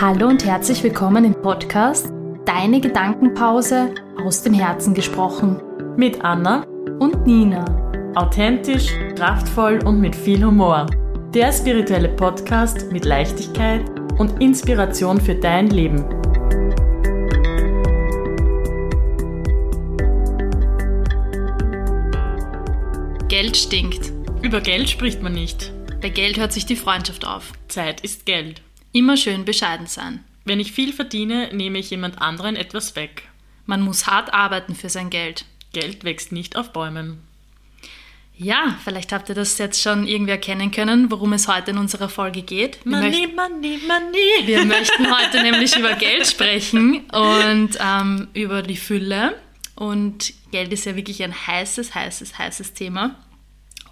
Hallo und herzlich willkommen im Podcast Deine Gedankenpause aus dem Herzen gesprochen. Mit Anna Und Nina. authentisch, kraftvoll und mit viel Humor. Der spirituelle Podcast mit Leichtigkeit und Inspiration für dein Leben. Geld stinkt. Über Geld spricht man nicht. Bei Geld hört sich die Freundschaft auf. Zeit ist Geld. Immer schön bescheiden sein. Wenn ich viel verdiene, nehme ich jemand anderen etwas weg. Man muss hart arbeiten für sein Geld. Geld wächst nicht auf Bäumen. Ja, vielleicht habt ihr das jetzt schon irgendwie erkennen können, worum es heute in unserer Folge geht. Wir möchten- money, money. Wir möchten heute nämlich über Geld sprechen und ähm, über die Fülle. Und Geld ist ja wirklich ein heißes, heißes, heißes Thema.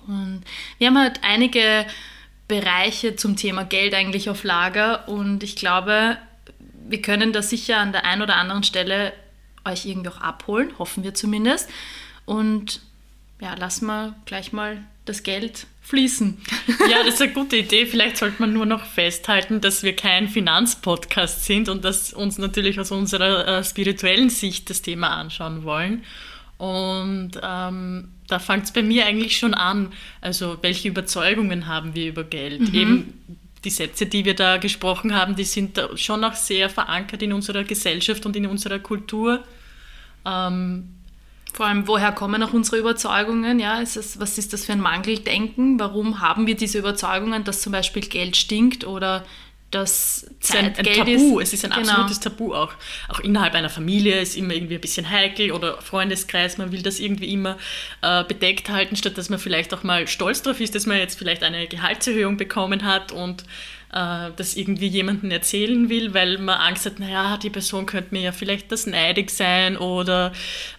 Und wir haben halt einige Bereiche zum Thema Geld eigentlich auf Lager und ich glaube, wir können da sicher an der einen oder anderen Stelle euch irgendwie auch abholen, hoffen wir zumindest. Und ja, lass mal gleich mal das Geld fließen. Ja, das ist eine gute Idee. Vielleicht sollte man nur noch festhalten, dass wir kein Finanzpodcast sind und dass uns natürlich aus unserer äh, spirituellen Sicht das Thema anschauen wollen. Und ähm, da fängt es bei mir eigentlich schon an. Also, welche Überzeugungen haben wir über Geld? Eben die Sätze, die wir da gesprochen haben, die sind schon auch sehr verankert in unserer Gesellschaft und in unserer Kultur. Ähm, Vor allem, woher kommen auch unsere Überzeugungen? Ja, ist es, was ist das für ein Mangeldenken? Warum haben wir diese Überzeugungen, dass zum Beispiel Geld stinkt oder Es ein, Zeit ein Geld Tabu, ist? es ist ein Genau. absolutes Tabu auch. Auch innerhalb einer Familie ist immer irgendwie ein bisschen heikel oder Freundeskreis, man will das irgendwie immer äh, bedeckt halten, statt dass man vielleicht auch mal stolz drauf ist, dass man jetzt vielleicht eine Gehaltserhöhung bekommen hat und äh, das irgendwie jemandem erzählen will, weil man Angst hat, naja, die Person könnte mir ja vielleicht das neidig sein oder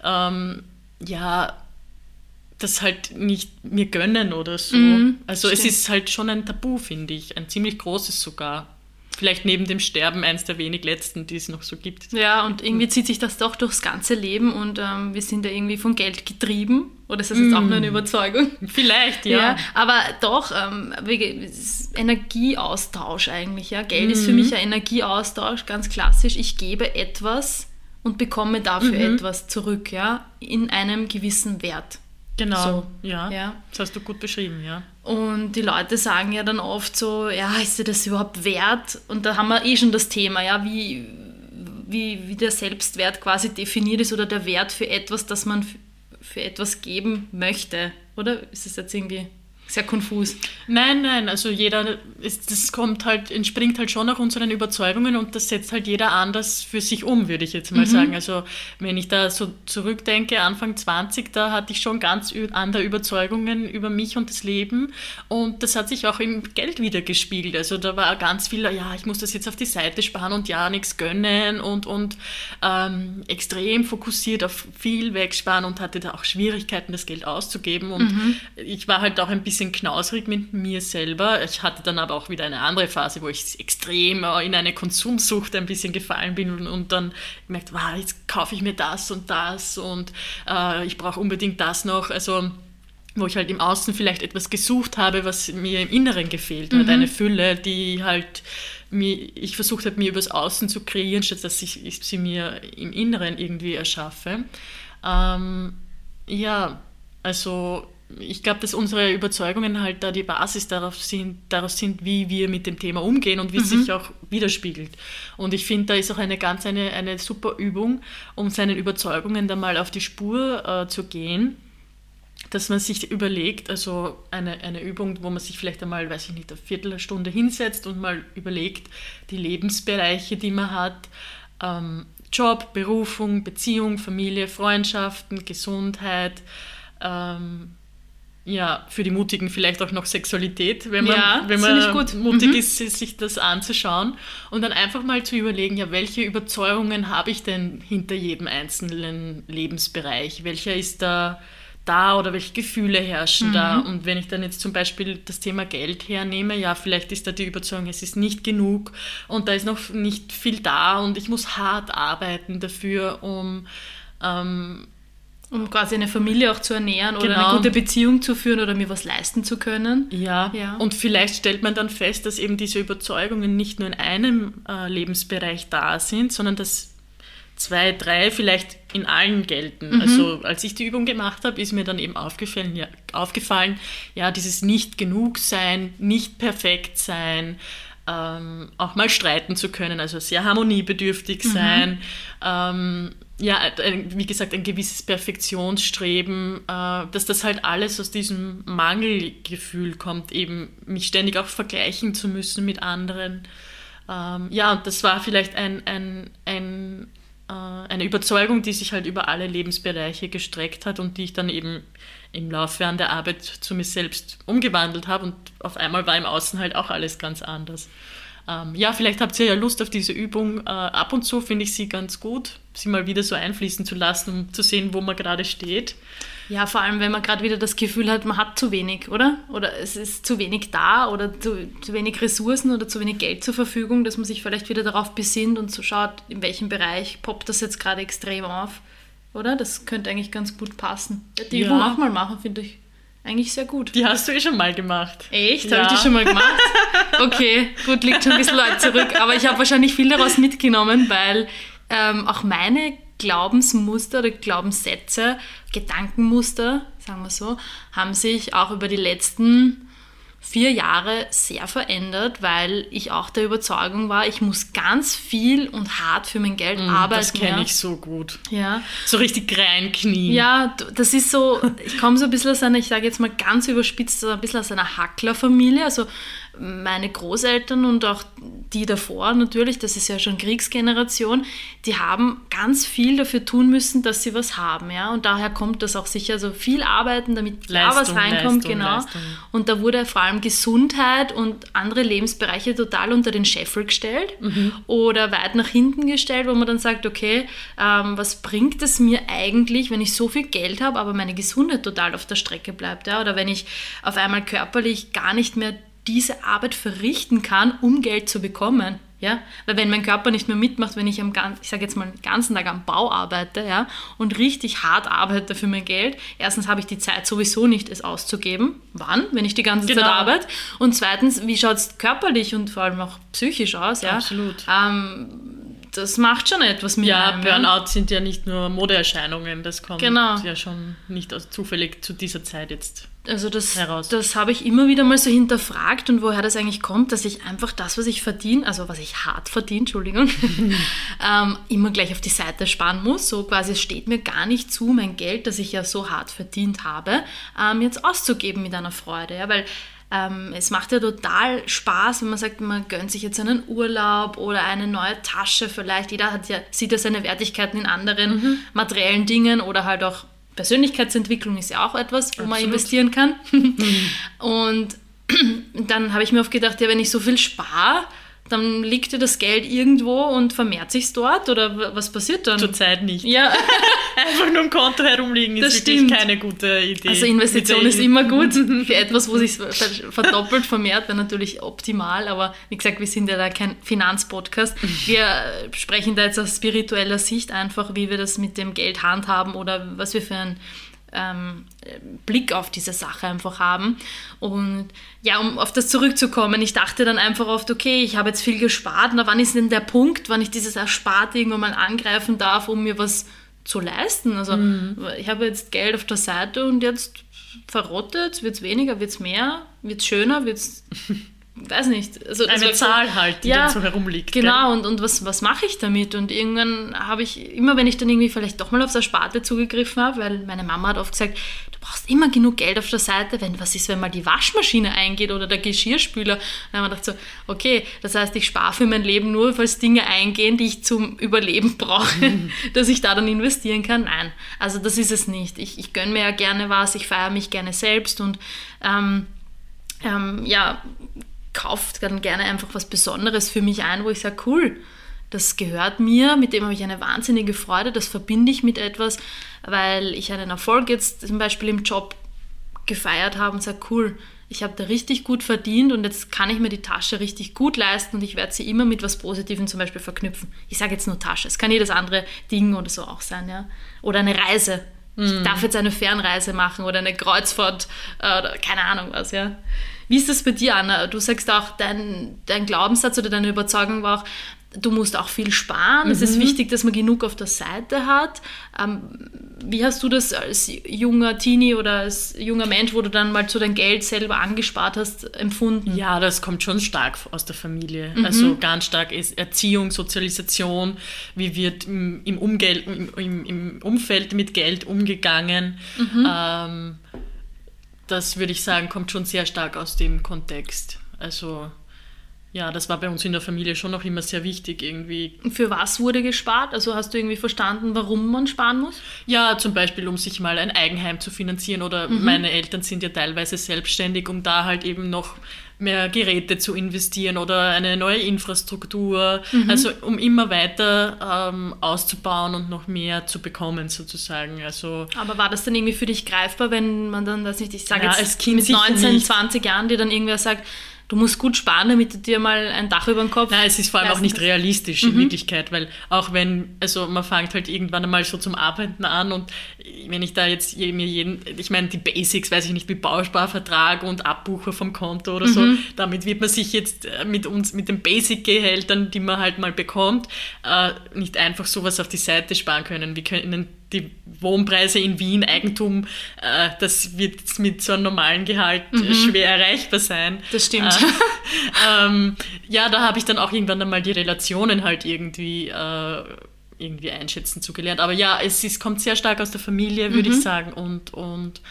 ähm, ja, das halt nicht mir gönnen oder so. Mhm, also es stimmt. ist halt schon ein Tabu, finde ich, ein ziemlich großes sogar. Vielleicht neben dem Sterben eins der wenig letzten, die es noch so gibt. Ja, und irgendwie zieht sich das doch durchs ganze Leben und ähm, wir sind ja irgendwie von Geld getrieben. Oder ist das jetzt auch nur eine Überzeugung? Vielleicht, Ja, ja. aber doch, ähm, Energieaustausch eigentlich. Ja? Geld ist für mich ein Energieaustausch, ganz klassisch. Ich gebe etwas und bekomme dafür etwas zurück, ja, in einem gewissen Wert. Genau. So, ja. ja. Das hast du gut beschrieben, ja. Und die Leute sagen ja dann oft so, ja, ist dir das überhaupt wert? Und da haben wir eh schon das Thema, ja, wie, wie, wie der Selbstwert quasi definiert ist oder der Wert für etwas, das man für etwas geben möchte. Oder ist das jetzt irgendwie sehr konfus? Nein, nein, also jeder, ist, das kommt halt, entspringt halt schon nach unseren Überzeugungen und das setzt halt jeder anders für sich um, würde ich jetzt mal sagen. Also wenn ich da so zurückdenke, Anfang 20, da hatte ich schon ganz andere Überzeugungen über mich und das Leben und das hat sich auch im Geld wieder gespiegelt. Also da war ganz viel, ja, ich muss das jetzt auf die Seite sparen und ja, nichts gönnen und, und ähm, extrem fokussiert auf viel wegsparen und hatte da auch Schwierigkeiten, das Geld auszugeben und ich war halt auch ein bisschen knausrig mit mir selber. Ich hatte dann aber auch wieder eine andere Phase, wo ich extrem äh, in eine Konsumsucht ein bisschen gefallen bin und, und dann gemerkt, wow, jetzt kaufe ich mir das und das und äh, ich brauche unbedingt das noch. Also wo ich halt im Außen vielleicht etwas gesucht habe, was mir im Inneren gefehlt hat. Eine Fülle, die halt mir, ich versucht habe, mir übers Außen zu kreieren, statt dass ich, ich sie mir im Inneren irgendwie erschaffe. Ähm, ja, also ich glaube, dass unsere Überzeugungen halt da die Basis darauf sind, darauf sind, wie wir mit dem Thema umgehen und wie es sich auch widerspiegelt. Und ich finde, da ist auch eine ganz eine, eine super Übung, um seinen Überzeugungen da mal auf die Spur äh, zu gehen dass man sich überlegt, also eine, eine Übung, wo man sich vielleicht einmal, weiß ich nicht, eine Viertelstunde hinsetzt und mal überlegt, die Lebensbereiche, die man hat, ähm, Job, Berufung, Beziehung, Familie, Freundschaften, Gesundheit, ähm, ja, für die Mutigen vielleicht auch noch Sexualität, wenn man, Ja, wenn man gut. mutig Mhm. ist, sich das anzuschauen und dann einfach mal zu überlegen, ja, welche Überzeugungen habe ich denn hinter jedem einzelnen Lebensbereich? Welcher ist da da oder welche Gefühle herrschen da? Mhm. Und wenn ich dann jetzt zum Beispiel das Thema Geld hernehme, ja, vielleicht ist da die Überzeugung, es ist nicht genug und da ist noch nicht viel da und ich muss hart arbeiten dafür, um ähm, Um quasi eine Familie auch zu ernähren oder Genau. eine gute Beziehung zu führen oder mir was leisten zu können. Ja. Ja. und vielleicht stellt man dann fest, dass eben diese Überzeugungen nicht nur in einem äh, Lebensbereich da sind, sondern dass zwei, drei vielleicht in allen gelten. Mhm. Also als ich die Übung gemacht habe, ist mir dann eben aufgefallen, ja, aufgefallen, ja, dieses nicht genug sein, nicht perfekt sein, ähm, auch mal streiten zu können, also sehr harmoniebedürftig Mhm. sein, ähm, ja, wie gesagt, ein gewisses Perfektionsstreben, äh, dass das halt alles aus diesem Mangelgefühl kommt, eben mich ständig auch vergleichen zu müssen mit anderen. Ähm, ja, und das war vielleicht ein, ein, ein, äh, eine Überzeugung, die sich halt über alle Lebensbereiche gestreckt hat und die ich dann eben im Laufe an der Arbeit zu mir selbst umgewandelt habe und auf einmal war im Außen halt auch alles ganz anders. Ähm, ja, vielleicht habt ihr ja Lust auf diese Übung. Äh, ab und zu finde ich sie ganz gut, sie mal wieder so einfließen zu lassen, um zu sehen, wo man gerade steht. Ja, vor allem, wenn man gerade wieder das Gefühl hat, man hat zu wenig, oder? Oder es ist zu wenig da oder zu, zu wenig Ressourcen oder zu wenig Geld zur Verfügung, dass man sich vielleicht wieder darauf besinnt und so schaut, in welchem Bereich poppt das jetzt gerade extrem auf, oder? Das könnte eigentlich ganz gut passen. Die Ja. Übung auch mal machen, finde ich eigentlich sehr gut. Die hast du eh schon mal gemacht. Echt? Ja. Habe ich die schon mal gemacht? Okay, gut, liegt schon ein bisschen weit zurück. Aber ich habe wahrscheinlich viel daraus mitgenommen, weil ähm, auch meine Glaubensmuster oder Glaubenssätze, Gedankenmuster, sagen wir so, haben sich auch über die letzten vier Jahre sehr verändert, weil ich auch der Überzeugung war, ich muss ganz viel und hart für mein Geld arbeiten. Mm, Das kenne ja. ich so gut. Ja. So richtig reinknien. Ja, das ist so, ich komme so ein bisschen aus einer, ich sage jetzt mal ganz überspitzt, so ein bisschen aus einer Hacklerfamilie. Also meine Großeltern und auch die davor natürlich, das ist ja schon Kriegsgeneration, die haben ganz viel dafür tun müssen, dass sie was haben. Ja? Und daher kommt das auch sicher, so viel arbeiten, damit ja was reinkommt. Leistung, genau. Leistung. Und da wurde vor allem Gesundheit und andere Lebensbereiche total unter den Scheffel gestellt Mhm. oder weit nach hinten gestellt, wo man dann sagt, okay, ähm, was bringt es mir eigentlich, wenn ich so viel Geld habe, aber meine Gesundheit total auf der Strecke bleibt, ja? oder wenn ich auf einmal körperlich gar nicht mehr diese Arbeit verrichten kann, um Geld zu bekommen. Ja? Weil wenn mein Körper nicht mehr mitmacht, wenn ich am ich sage jetzt mal den ganzen Tag am Bau arbeite ja, und richtig hart arbeite für mein Geld, erstens habe ich die Zeit sowieso nicht, es auszugeben. Wann? Wenn ich die ganze Genau. Zeit arbeite. Und zweitens, wie schaut es körperlich und vor allem auch psychisch aus? Ja? Absolut. Ähm, das macht schon etwas mit Ja, einem. Burnout sind ja nicht nur Modeerscheinungen, das kommt Genau. ja schon nicht aus, zufällig zu dieser Zeit jetzt. Also das, heraus. das habe ich immer wieder mal so hinterfragt und woher das eigentlich kommt, dass ich einfach das, was ich verdiene, also was ich hart verdiene, Entschuldigung, ähm, immer gleich auf die Seite sparen muss. So quasi, es steht mir gar nicht zu, mein Geld, das ich ja so hart verdient habe, ähm, jetzt auszugeben mit einer Freude. Ja? Weil ähm, es macht ja total Spaß, wenn man sagt, man gönnt sich jetzt einen Urlaub oder eine neue Tasche vielleicht. Jeder hat ja, sieht ja seine Wertigkeiten in anderen materiellen Dingen oder halt auch Persönlichkeitsentwicklung ist ja auch etwas, wo man Absolut. investieren kann. Und dann habe ich mir oft gedacht, ja, wenn ich so viel spare, dann liegt ja das Geld irgendwo und vermehrt sich dort oder was passiert dann? Zurzeit nicht. Ja, Einfach nur im Konto herumliegen ist Das wirklich stimmt. keine gute Idee. also Investition ist immer gut. Für etwas, wo sich verdoppelt, vermehrt, wäre natürlich optimal. Aber wie gesagt, wir sind ja da kein Finanzpodcast. Wir äh, sprechen da jetzt aus spiritueller Sicht einfach, wie wir das mit dem Geld handhaben oder was wir für einen ähm, Blick auf diese Sache einfach haben. Und ja, um auf das zurückzukommen, ich dachte dann einfach oft, okay, ich habe jetzt viel gespart, na wann ist denn der Punkt, wann ich dieses Ersparte irgendwann mal angreifen darf, um mir was zu leisten? Also ich habe jetzt Geld auf der Seite und jetzt verrottet, wird es weniger, wird es mehr, wird es schöner, wird es, weiß nicht. Also, Eine war so- Zahl halt, die Ja, dann so herumliegt. Genau, und, und was, was mache ich damit? Und irgendwann habe ich, immer wenn ich dann irgendwie vielleicht doch mal auf der Sparte zugegriffen habe, weil meine Mama hat oft gesagt, du brauchst immer genug Geld auf der Seite, wenn was ist, wenn mal die Waschmaschine eingeht oder der Geschirrspüler. Dann habe ich gedacht so, okay, das heißt, ich spare für mein Leben nur, falls Dinge eingehen, die ich zum Überleben brauche, dass ich da dann investieren kann. Nein, also das ist es nicht. Ich, ich gönne mir ja gerne was, ich feiere mich gerne selbst und ähm, ähm, ja, kauft dann gerne einfach was Besonderes für mich ein, wo ich sage, cool, das gehört mir, mit dem habe ich eine wahnsinnige Freude, das verbinde ich mit etwas, weil ich einen Erfolg jetzt zum Beispiel im Job gefeiert habe und sage, cool, ich habe da richtig gut verdient und jetzt kann ich mir die Tasche richtig gut leisten und ich werde sie immer mit was Positivem zum Beispiel verknüpfen. Ich sage jetzt nur Tasche, es kann jedes andere Ding oder so auch sein, ja. Oder eine Reise. ich mhm. darf jetzt eine Fernreise machen oder eine Kreuzfahrt äh, oder keine Ahnung was, ja. Wie ist das bei dir, Anna? Du sagst auch, dein, dein Glaubenssatz oder deine Überzeugung war auch, du musst auch viel sparen. Mhm. Es ist mhm. wichtig, dass man genug auf der Seite hat. Ähm, wie hast du das als junger Teenie oder als junger Mensch, wo du dann mal so dein Geld selber angespart hast, empfunden? Ja, das kommt schon stark aus der Familie. Mhm. Also ganz stark ist Erziehung, Sozialisation, wie wird im, im, im, im Umfeld mit Geld umgegangen. Mhm. Ähm, das würde ich sagen, kommt schon sehr stark aus dem Kontext. Also ja, das war bei uns in der Familie schon noch immer sehr wichtig irgendwie. Für was wurde gespart? Also hast du irgendwie verstanden, warum man sparen muss? Ja, zum Beispiel, um sich mal ein Eigenheim zu finanzieren oder mhm. meine Eltern sind ja teilweise selbstständig, um da halt eben noch mehr Geräte zu investieren oder eine neue Infrastruktur, mhm. also um immer weiter ähm, auszubauen und noch mehr zu bekommen sozusagen. Also, Aber war das dann irgendwie für dich greifbar, wenn man dann, das nicht, ich sage ja, jetzt als kind mit 19, nicht. 20 Jahren, dir dann irgendwer sagt, du musst gut sparen, damit du dir mal ein Dach über den Kopf. Nein, es ist vor allem auch nicht realistisch mhm. in Wirklichkeit, weil auch wenn, also man fängt halt irgendwann einmal so zum Arbeiten an und wenn ich da jetzt mir jeden, ich meine, die Basics, weiß ich nicht, wie Bausparvertrag und Abbucher vom Konto oder mhm. so, damit wird man sich jetzt äh, mit uns, mit den Basic-Gehältern, die man halt mal bekommt, äh, nicht einfach sowas auf die Seite sparen können. Wir können die Wohnpreise in Wien, Eigentum, äh, das wird mit so einem normalen Gehalt mhm. schwer erreichbar sein. Das stimmt. Äh, ähm, ja, da habe ich dann auch irgendwann einmal die Relationen halt irgendwie, äh, irgendwie einschätzen zugelernt. Aber ja, es ist, kommt sehr stark aus der Familie, würde mhm. ich sagen. Und, und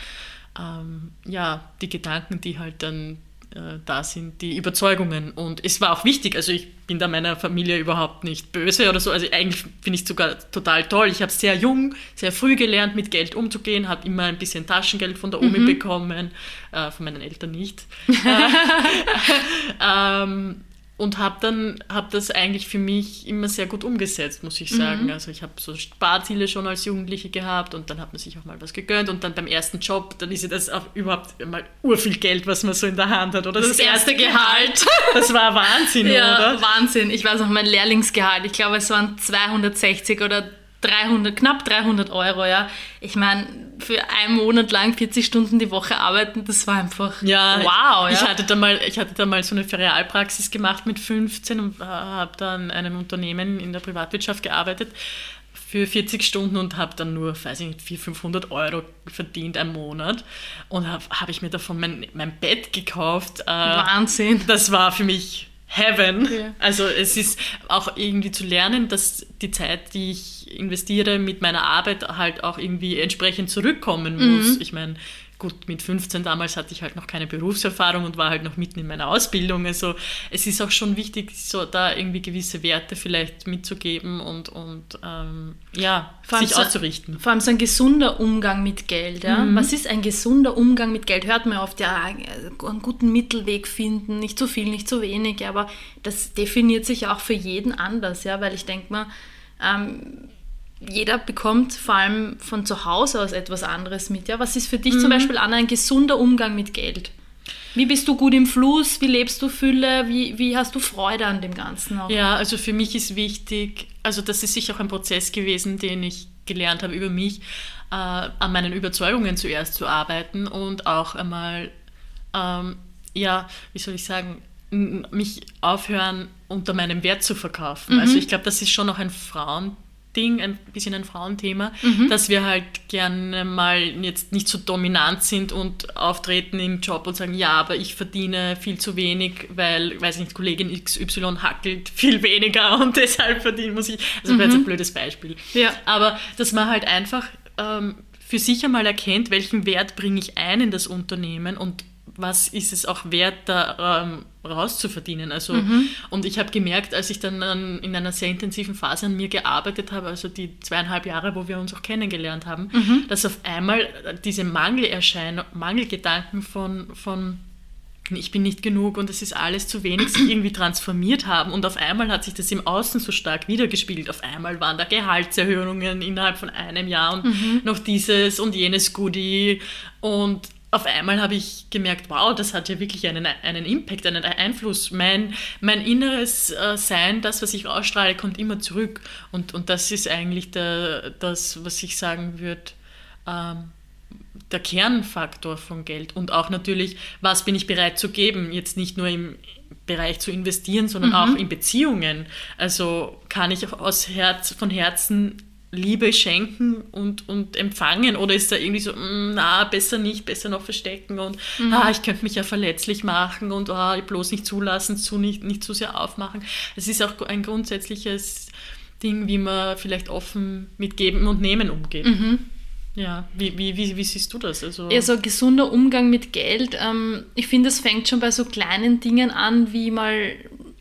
ähm, ja, die Gedanken, die halt dann äh, da sind die Überzeugungen. Und es war auch wichtig, also ich bin da meiner Familie überhaupt nicht böse oder so. Also eigentlich finde ich es sogar total toll. Ich habe sehr jung, sehr früh gelernt, mit Geld umzugehen, habe immer ein bisschen Taschengeld von der Omi mhm. bekommen, äh, von meinen Eltern nicht. ähm, und habe dann hab das eigentlich für mich immer sehr gut umgesetzt, muss ich sagen. Mhm. Also ich habe so Sparziele schon als Jugendliche gehabt und dann hat man sich auch mal was gegönnt und dann beim ersten Job, dann ist ja das auch überhaupt mal urviel Geld, was man so in der Hand hat. Oder das, das erste Gehalt. Das war Wahnsinn, ja, oder? Wahnsinn. Ich weiß noch, mein Lehrlingsgehalt, ich glaube, es waren 260 oder 300, knapp 300 Euro, ja. Ich meine, für einen Monat lang 40 Stunden die Woche arbeiten, das war einfach ja, wow. Ich, ja. hatte da mal, ich hatte da mal so eine Ferialpraxis gemacht mit 15 und äh, habe dann in einem Unternehmen in der Privatwirtschaft gearbeitet für 40 Stunden und habe dann nur, weiß ich nicht, 400, 500 Euro verdient am Monat. Und habe hab ich mir davon mein, mein Bett gekauft. Äh, Wahnsinn. Das war für mich Heaven. Ja. Also es ist auch irgendwie zu lernen, dass die Zeit, die ich investiere mit meiner Arbeit, halt auch irgendwie entsprechend zurückkommen muss. Mhm. Ich meine, gut, mit 15 damals hatte ich halt noch keine Berufserfahrung und war halt noch mitten in meiner Ausbildung. Also es ist auch schon wichtig, so da irgendwie gewisse Werte vielleicht mitzugeben und, und ähm, ja, sich so, auszurichten. Vor allem so ein gesunder Umgang mit Geld. Ja? Mhm. Was ist ein gesunder Umgang mit Geld? Hört man oft, ja, einen guten Mittelweg finden, nicht zu viel, nicht zu wenig, aber das definiert sich auch für jeden anders, ja, weil ich denke mal, ähm, jeder bekommt vor allem von zu Hause aus etwas anderes mit. Ja? Was ist für dich mhm. zum Beispiel, Anna, ein gesunder Umgang mit Geld? Wie bist du gut im Fluss? Wie lebst du Fülle? Wie, wie hast du Freude an dem Ganzen auch? Ja, also für mich ist wichtig, also das ist sicher auch ein Prozess gewesen, den ich gelernt habe über mich, äh, an meinen Überzeugungen zuerst zu arbeiten und auch einmal, ähm, ja, wie soll ich sagen, mich aufhören, unter meinem Wert zu verkaufen. Mhm. Also ich glaube, das ist schon noch ein Frauen Ding, ein bisschen ein Frauenthema, mhm. dass wir halt gerne mal jetzt nicht so dominant sind und auftreten im Job und sagen, ja, aber ich verdiene viel zu wenig, weil, weiß ich nicht, Kollegin XY hackelt viel weniger und deshalb verdienen muss ich. Also mhm. wäre jetzt ein blödes Beispiel. Ja. Aber dass man halt einfach ähm, für sich einmal erkennt, welchen Wert bringe ich ein in das Unternehmen und was ist es auch wert, da ähm, rauszuverdienen. Also, mhm. Und ich habe gemerkt, als ich dann an, in einer sehr intensiven Phase an mir gearbeitet habe, also die zweieinhalb Jahre, wo wir uns auch kennengelernt haben, mhm. dass auf einmal diese Mangelerscheinung, Mangelgedanken von, von ich bin nicht genug und es ist alles zu wenig, sich irgendwie transformiert haben. Und auf einmal hat sich das im Außen so stark wiedergespiegelt. Auf einmal waren da Gehaltserhöhungen innerhalb von einem Jahr und mhm. noch dieses und jenes Goodie. Und auf einmal habe ich gemerkt, wow, das hat ja wirklich einen, einen Impact, einen Einfluss. Mein, mein inneres äh, Sein, das, was ich ausstrahle, kommt immer zurück. Und, und das ist eigentlich der, das, was ich sagen würde, ähm, der Kernfaktor von Geld. Und auch natürlich, was bin ich bereit zu geben? Jetzt nicht nur im Bereich zu investieren, sondern mhm. auch in Beziehungen. Also kann ich aus Herz, von Herzen Liebe schenken und, und empfangen oder ist da irgendwie so, mm, na, besser nicht, besser noch verstecken und mhm. ah, ich könnte mich ja verletzlich machen und ah, bloß nicht zulassen, zu nicht, nicht zu sehr aufmachen. Es ist auch ein grundsätzliches Ding, wie man vielleicht offen mit Geben und Nehmen umgeht. Mhm. Ja, wie, wie, wie, wie, siehst du das? Also ja, so ein gesunder Umgang mit Geld. Ähm, ich finde, es fängt schon bei so kleinen Dingen an, wie mal,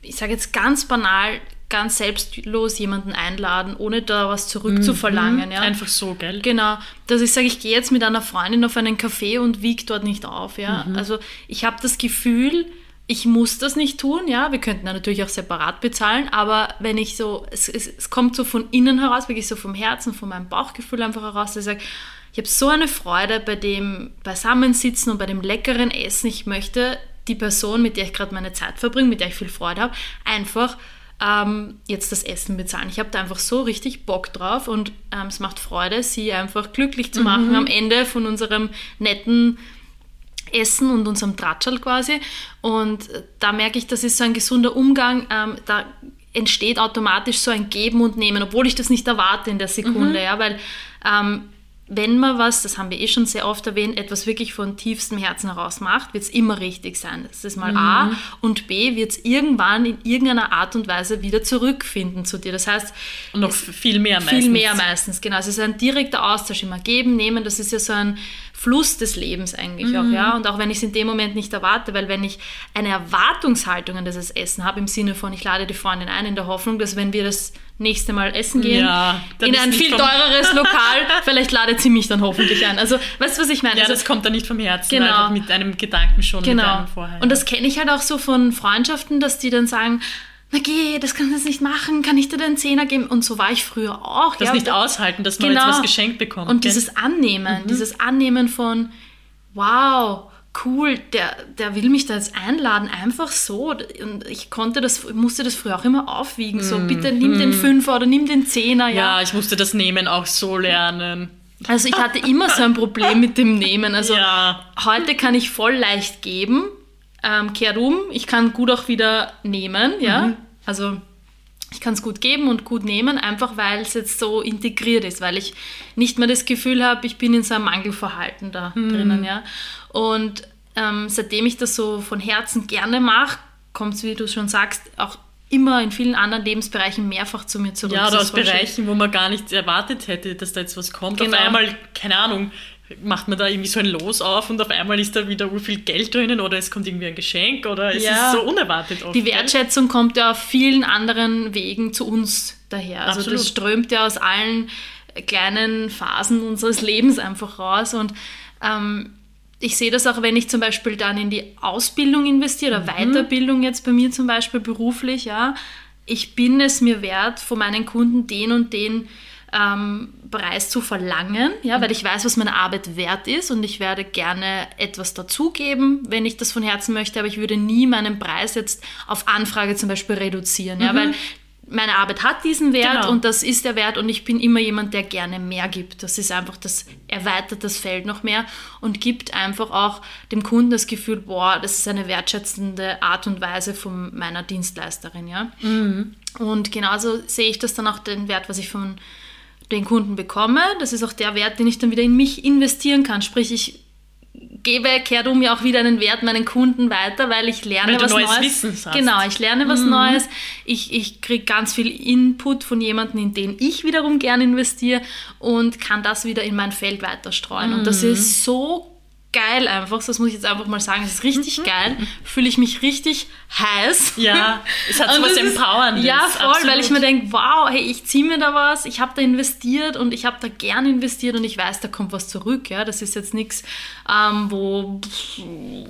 ich sage jetzt ganz banal, ganz selbstlos jemanden einladen, ohne da was zurückzuverlangen. Mhm. Ja. Einfach so, gell? Genau. Dass ich sage, ich gehe jetzt mit einer Freundin auf einen Café und wiege dort nicht auf. Ja. Mhm. Also ich habe das Gefühl, ich muss das nicht tun, ja. Wir könnten da natürlich auch separat bezahlen, aber wenn ich so, es, es, es kommt so von innen heraus, wirklich so vom Herzen, von meinem Bauchgefühl einfach heraus, dass ich sage, ich habe so eine Freude bei dem Beisammensitzen und bei dem leckeren Essen. Ich möchte die Person, mit der ich gerade meine Zeit verbringe, mit der ich viel Freude habe, einfach ähm, jetzt das Essen bezahlen. Ich habe da einfach so richtig Bock drauf und ähm, es macht Freude, sie einfach glücklich zu machen mhm. am Ende von unserem netten Essen und unserem Tratschal quasi. Und da merke ich, das ist so ein gesunder Umgang. Ähm, da entsteht automatisch so ein Geben und Nehmen, obwohl ich das nicht erwarte in der Sekunde, mhm. ja, weil ähm, wenn man was, das haben wir eh schon sehr oft erwähnt, etwas wirklich von tiefstem Herzen heraus macht, wird es immer richtig sein. Das ist mal mhm. A. Und B wird es irgendwann in irgendeiner Art und Weise wieder zurückfinden zu dir. Das heißt. Und noch viel mehr meistens. Viel mehr meistens, genau. Es ist ein direkter Austausch, immer geben, nehmen. Das ist ja so ein Fluss des Lebens eigentlich mhm. auch, ja. Und auch wenn ich es in dem Moment nicht erwarte, weil wenn ich eine Erwartungshaltung an dieses Essen habe, im Sinne von, ich lade die Freundin ein, in der Hoffnung, dass wenn wir das nächste Mal essen gehen, ja, in ein viel teureres Lokal, vielleicht ladet sie mich dann hoffentlich ein. Also, weißt du, was ich meine? Ja, also, das kommt dann nicht vom Herzen, genau. einfach mit einem Gedanken schon genau. vorher. Und das kenne ich halt auch so von Freundschaften, dass die dann sagen, na geh, das kannst du jetzt nicht machen, kann ich dir den Zehner geben? Und so war ich früher auch. Das ja, nicht aushalten, dass man genau. jetzt was geschenkt bekommt. Und gell? dieses Annehmen, mhm. dieses Annehmen von, wow, cool, der, der will mich da jetzt einladen, einfach so. Und ich konnte das, musste das früher auch immer aufwiegen. So, mhm. bitte nimm den mhm. Fünfer oder nimm den Zehner. Ja. ja, ich musste das Nehmen auch so lernen. Also ich hatte immer so ein Problem mit dem Nehmen. Also ja. heute kann ich voll leicht geben, ähm, kehrt um, ich kann gut auch wieder nehmen, ja. Mhm. Also ich kann es gut geben und gut nehmen, einfach weil es jetzt so integriert ist, weil ich nicht mehr das Gefühl habe, ich bin in so einem Mangelverhalten da mhm. drinnen, ja. Und ähm, seitdem ich das so von Herzen gerne mache, kommt es, wie du schon sagst, auch immer in vielen anderen Lebensbereichen mehrfach zu mir zurück. Ja, oder aus Bereichen, wo man gar nicht erwartet hätte, dass da jetzt was kommt. Genau. Auf einmal, keine Ahnung, macht man da irgendwie so ein Los auf und auf einmal ist da wieder viel Geld drinnen oder es kommt irgendwie ein Geschenk oder es ja. ist so unerwartet. Oft, Die Wertschätzung gell? kommt ja auf vielen anderen Wegen zu uns daher. Also Absolut. das strömt ja aus allen kleinen Phasen unseres Lebens einfach raus und ähm, ich sehe das auch, wenn ich zum Beispiel dann in die Ausbildung investiere oder mhm. Weiterbildung jetzt bei mir zum Beispiel beruflich, ja. Ich bin es mir wert, von meinen Kunden den und den ähm, Preis zu verlangen, ja, mhm. weil ich weiß, was meine Arbeit wert ist und ich werde gerne etwas dazugeben, wenn ich das von Herzen möchte, aber ich würde nie meinen Preis jetzt auf Anfrage zum Beispiel reduzieren, ja, mhm. weil meine Arbeit hat diesen Wert genau. und das ist der Wert und ich bin immer jemand, der gerne mehr gibt. Das ist einfach, das erweitert das Feld noch mehr und gibt einfach auch dem Kunden das Gefühl, boah, das ist eine wertschätzende Art und Weise von meiner Dienstleisterin, ja. Mhm. Und genauso sehe ich das dann auch den Wert, was ich von den Kunden bekomme. Das ist auch der Wert, den ich dann wieder in mich investieren kann. Sprich, ich gebe, kehrt um ja auch wieder einen Wert meinen Kunden weiter, weil ich lerne weil was neues, neues. Wissen hast. Genau, ich lerne was mhm. Neues. Ich, ich kriege ganz viel Input von jemandem, in den ich wiederum gerne investiere und kann das wieder in mein Feld weiterstreuen. Mhm. Und das mhm. ist so geil einfach, das muss ich jetzt einfach mal sagen, es ist richtig mhm. geil, fühle ich mich richtig heiß. Ja, es hat so was Empowerndes. Ja, voll, absolut. weil ich mir denke, wow, hey, ich ziehe mir da was, ich habe da investiert und ich habe da gern investiert und ich weiß, da kommt was zurück, ja, das ist jetzt nichts, ähm, wo,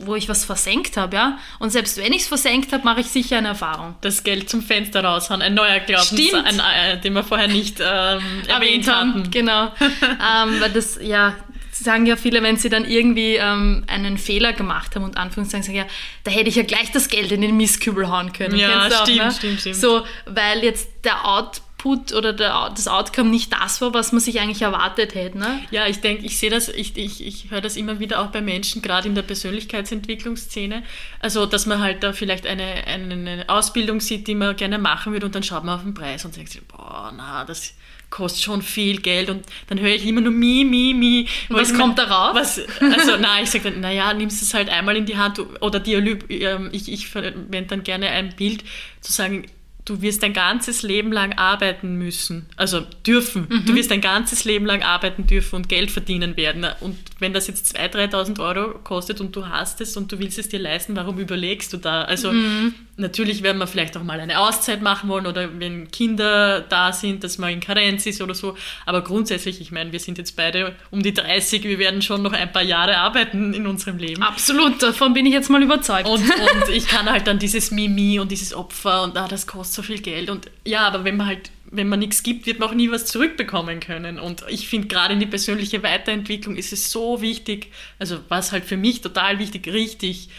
wo ich was versenkt habe, ja, und selbst wenn ich es versenkt habe, mache ich sicher eine Erfahrung. Das Geld zum Fenster raushauen, ein neuer Glaubenssatz, äh, den wir vorher nicht ähm, erwähnt hatten. Genau, ähm, weil das, ja, sagen ja viele, wenn sie dann irgendwie ähm, einen Fehler gemacht haben und Anführungszeichen sagen, ja, da hätte ich ja gleich das Geld in den Mistkübel hauen können. Ja, stimmt, auch, ne? stimmt, stimmt. So, weil jetzt der Output oder der, das Outcome nicht das war, was man sich eigentlich erwartet hätte. Ne? Ja, ich denke, ich sehe das, ich, ich, ich höre das immer wieder auch bei Menschen, gerade in der Persönlichkeitsentwicklungsszene. Also, dass man halt da vielleicht eine, eine Ausbildung sieht, die man gerne machen würde und dann schaut man auf den Preis und denkt sich, boah, na, das kostet schon viel Geld und dann höre ich immer nur mi, mi, mi. Was kommt da raus? Was, also, na, ich sage dann, naja, nimmst es halt einmal in die Hand oder Dialyp, ähm, ich, ich verwende dann gerne ein Bild, zu sagen, du wirst dein ganzes Leben lang arbeiten müssen, also dürfen. Mhm. Du wirst dein ganzes Leben lang arbeiten dürfen und Geld verdienen werden. Und wenn das jetzt 2.000, 3.000 Euro kostet und du hast es und du willst es dir leisten, warum überlegst du da? Also mhm. natürlich werden wir vielleicht auch mal eine Auszeit machen wollen oder wenn Kinder da sind, dass man in Karenz ist oder so. Aber grundsätzlich, ich meine, wir sind jetzt beide um die 30, wir werden schon noch ein paar Jahre arbeiten in unserem Leben. Absolut, davon bin ich jetzt mal überzeugt. Und, und ich kann halt dann dieses Mimi und dieses Opfer und ah, das kostet so viel Geld. Und ja, aber wenn man halt, wenn man nichts gibt, wird man auch nie was zurückbekommen können. Und ich finde, gerade in die persönliche Weiterentwicklung ist es so wichtig, also was halt für mich total wichtig, richtig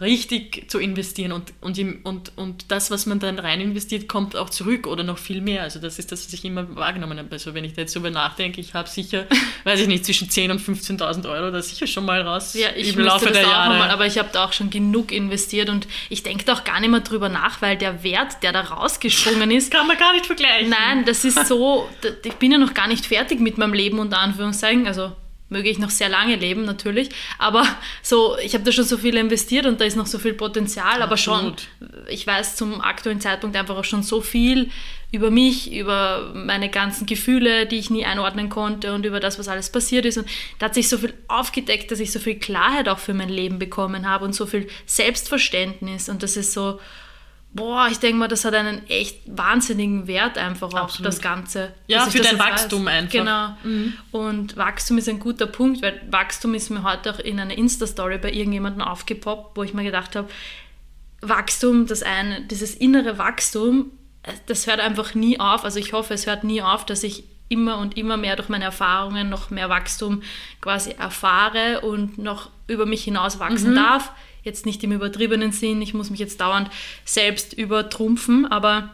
richtig zu investieren und, und, und, und das, was man dann rein investiert, kommt auch zurück oder noch viel mehr. Also das ist das, was ich immer wahrgenommen habe. Also wenn ich da jetzt darüber nachdenke, ich habe sicher, weiß ich nicht, zwischen 10.000 und 15.000 Euro da sicher schon mal raus ja, ich im Laufe das der auch Jahre. Mal, aber ich habe da auch schon genug investiert und ich denke da auch gar nicht mehr drüber nach, weil der Wert, der da rausgesprungen ist... Kann man gar nicht vergleichen. Nein, das ist so, ich bin ja noch gar nicht fertig mit meinem Leben, unter Anführungszeichen, also möge ich noch sehr lange leben natürlich, aber so, ich habe da schon so viel investiert und da ist noch so viel Potenzial, aber Absolut. schon, ich weiß zum aktuellen Zeitpunkt einfach auch schon so viel über mich, über meine ganzen Gefühle, die ich nie einordnen konnte und über das, was alles passiert ist. Und da hat sich so viel aufgedeckt, dass ich so viel Klarheit auch für mein Leben bekommen habe und so viel Selbstverständnis. Und das ist so, boah, ich denke mal, das hat einen echt wahnsinnigen Wert einfach auch, Absolut. das Ganze. Ja, für dein Wachstum weiß. einfach. Genau. Mhm. Und Wachstum ist ein guter Punkt, weil Wachstum ist mir heute auch in einer Insta-Story bei irgendjemandem aufgepoppt, wo ich mir gedacht habe, Wachstum, das eine, dieses innere Wachstum, das hört einfach nie auf. Also ich hoffe, es hört nie auf, dass ich immer und immer mehr durch meine Erfahrungen noch mehr Wachstum quasi erfahre und noch über mich hinaus wachsen mhm. darf Jetzt nicht im übertriebenen Sinn, ich muss mich jetzt dauernd selbst übertrumpfen, aber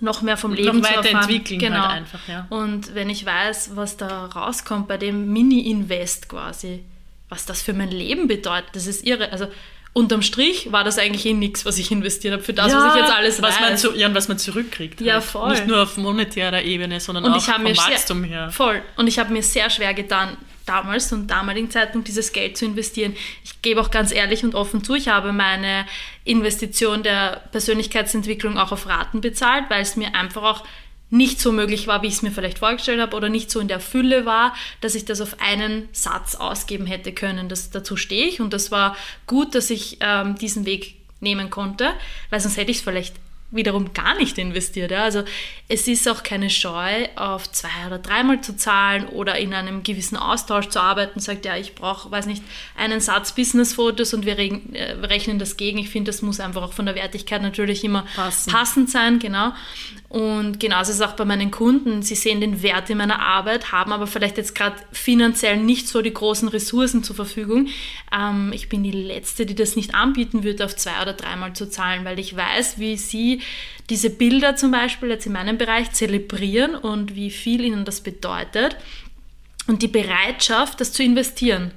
noch mehr vom Leben noch erfahren. Halt genau. Halt einfach, ja. Und wenn ich weiß, was da rauskommt bei dem Mini-Invest quasi, was das für mein Leben bedeutet, das ist irre. Also unterm Strich war das eigentlich eh nichts, was ich investiert habe, für das, ja, was ich jetzt alles was weiß. Man zu, ja, und was man zurückkriegt. Ja, halt. voll. Nicht nur auf monetärer Ebene, sondern und auch vom Wachstum sehr, her. Voll. Und ich habe mir sehr schwer getan, damals zum damaligen Zeitpunkt dieses Geld zu investieren. Ich gebe auch ganz ehrlich und offen zu, ich habe meine Investition der Persönlichkeitsentwicklung auch auf Raten bezahlt, weil es mir einfach auch nicht so möglich war, wie ich es mir vielleicht vorgestellt habe oder nicht so in der Fülle war, dass ich das auf einen Satz ausgeben hätte können. Das, dazu stehe ich und das war gut, dass ich ähm, diesen Weg nehmen konnte, weil sonst hätte ich es vielleicht wiederum gar nicht investiert. Ja? Also es ist auch keine Scheu, auf zwei oder dreimal zu zahlen oder in einem gewissen Austausch zu arbeiten, sagt, ja, ich brauche, weiß nicht, einen Satz Business-Fotos und wir äh, rechnen das gegen. Ich finde, das muss einfach auch von der Wertigkeit natürlich immer Passen. passend sein, genau. Und genauso ist es auch bei meinen Kunden. Sie sehen den Wert in meiner Arbeit, haben aber vielleicht jetzt gerade finanziell nicht so die großen Ressourcen zur Verfügung. Ähm, ich bin die Letzte, die das nicht anbieten würde, auf zwei oder dreimal zu zahlen, weil ich weiß, wie sie diese Bilder zum Beispiel jetzt in meinem Bereich zelebrieren und wie viel ihnen das bedeutet und die Bereitschaft, das zu investieren.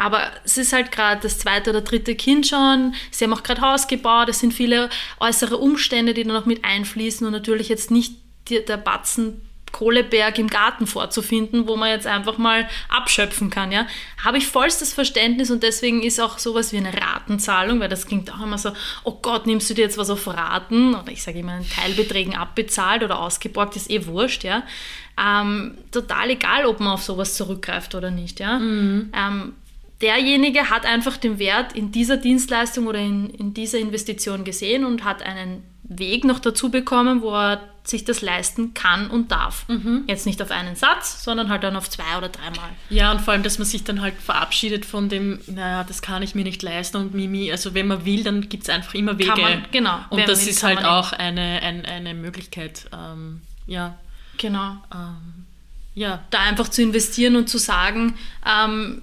Aber es ist halt gerade das zweite oder dritte Kind schon. Sie haben auch gerade Haus gebaut. Es sind viele äußere Umstände, die da noch mit einfließen und natürlich jetzt nicht der Batzen Kohleberg im Garten vorzufinden, wo man jetzt einfach mal abschöpfen kann. Ja? Habe ich vollstes Verständnis und deswegen ist auch sowas wie eine Ratenzahlung, weil das klingt auch immer so, oh Gott, nimmst du dir jetzt was auf Raten oder ich sage immer in Teilbeträgen abbezahlt oder ausgeborgt, ist eh wurscht. Ja? Ähm, total egal, ob man auf sowas zurückgreift oder nicht. Ja? Mhm. Ähm, derjenige hat einfach den Wert in dieser Dienstleistung oder in, in dieser Investition gesehen und hat einen Weg noch dazu bekommen, wo er sich das leisten kann und darf. Mhm. Jetzt nicht auf einen Satz, sondern halt dann auf zwei oder dreimal. Ja, und vor allem, dass man sich dann halt verabschiedet von dem, naja, das kann ich mir nicht leisten und Mimi. Also wenn man will, dann gibt es einfach immer Wege. Man, genau. Und das will, ist halt auch eine, eine, eine Möglichkeit. Ähm, ja. Genau. Ähm, ja. Da einfach zu investieren und zu sagen, ähm,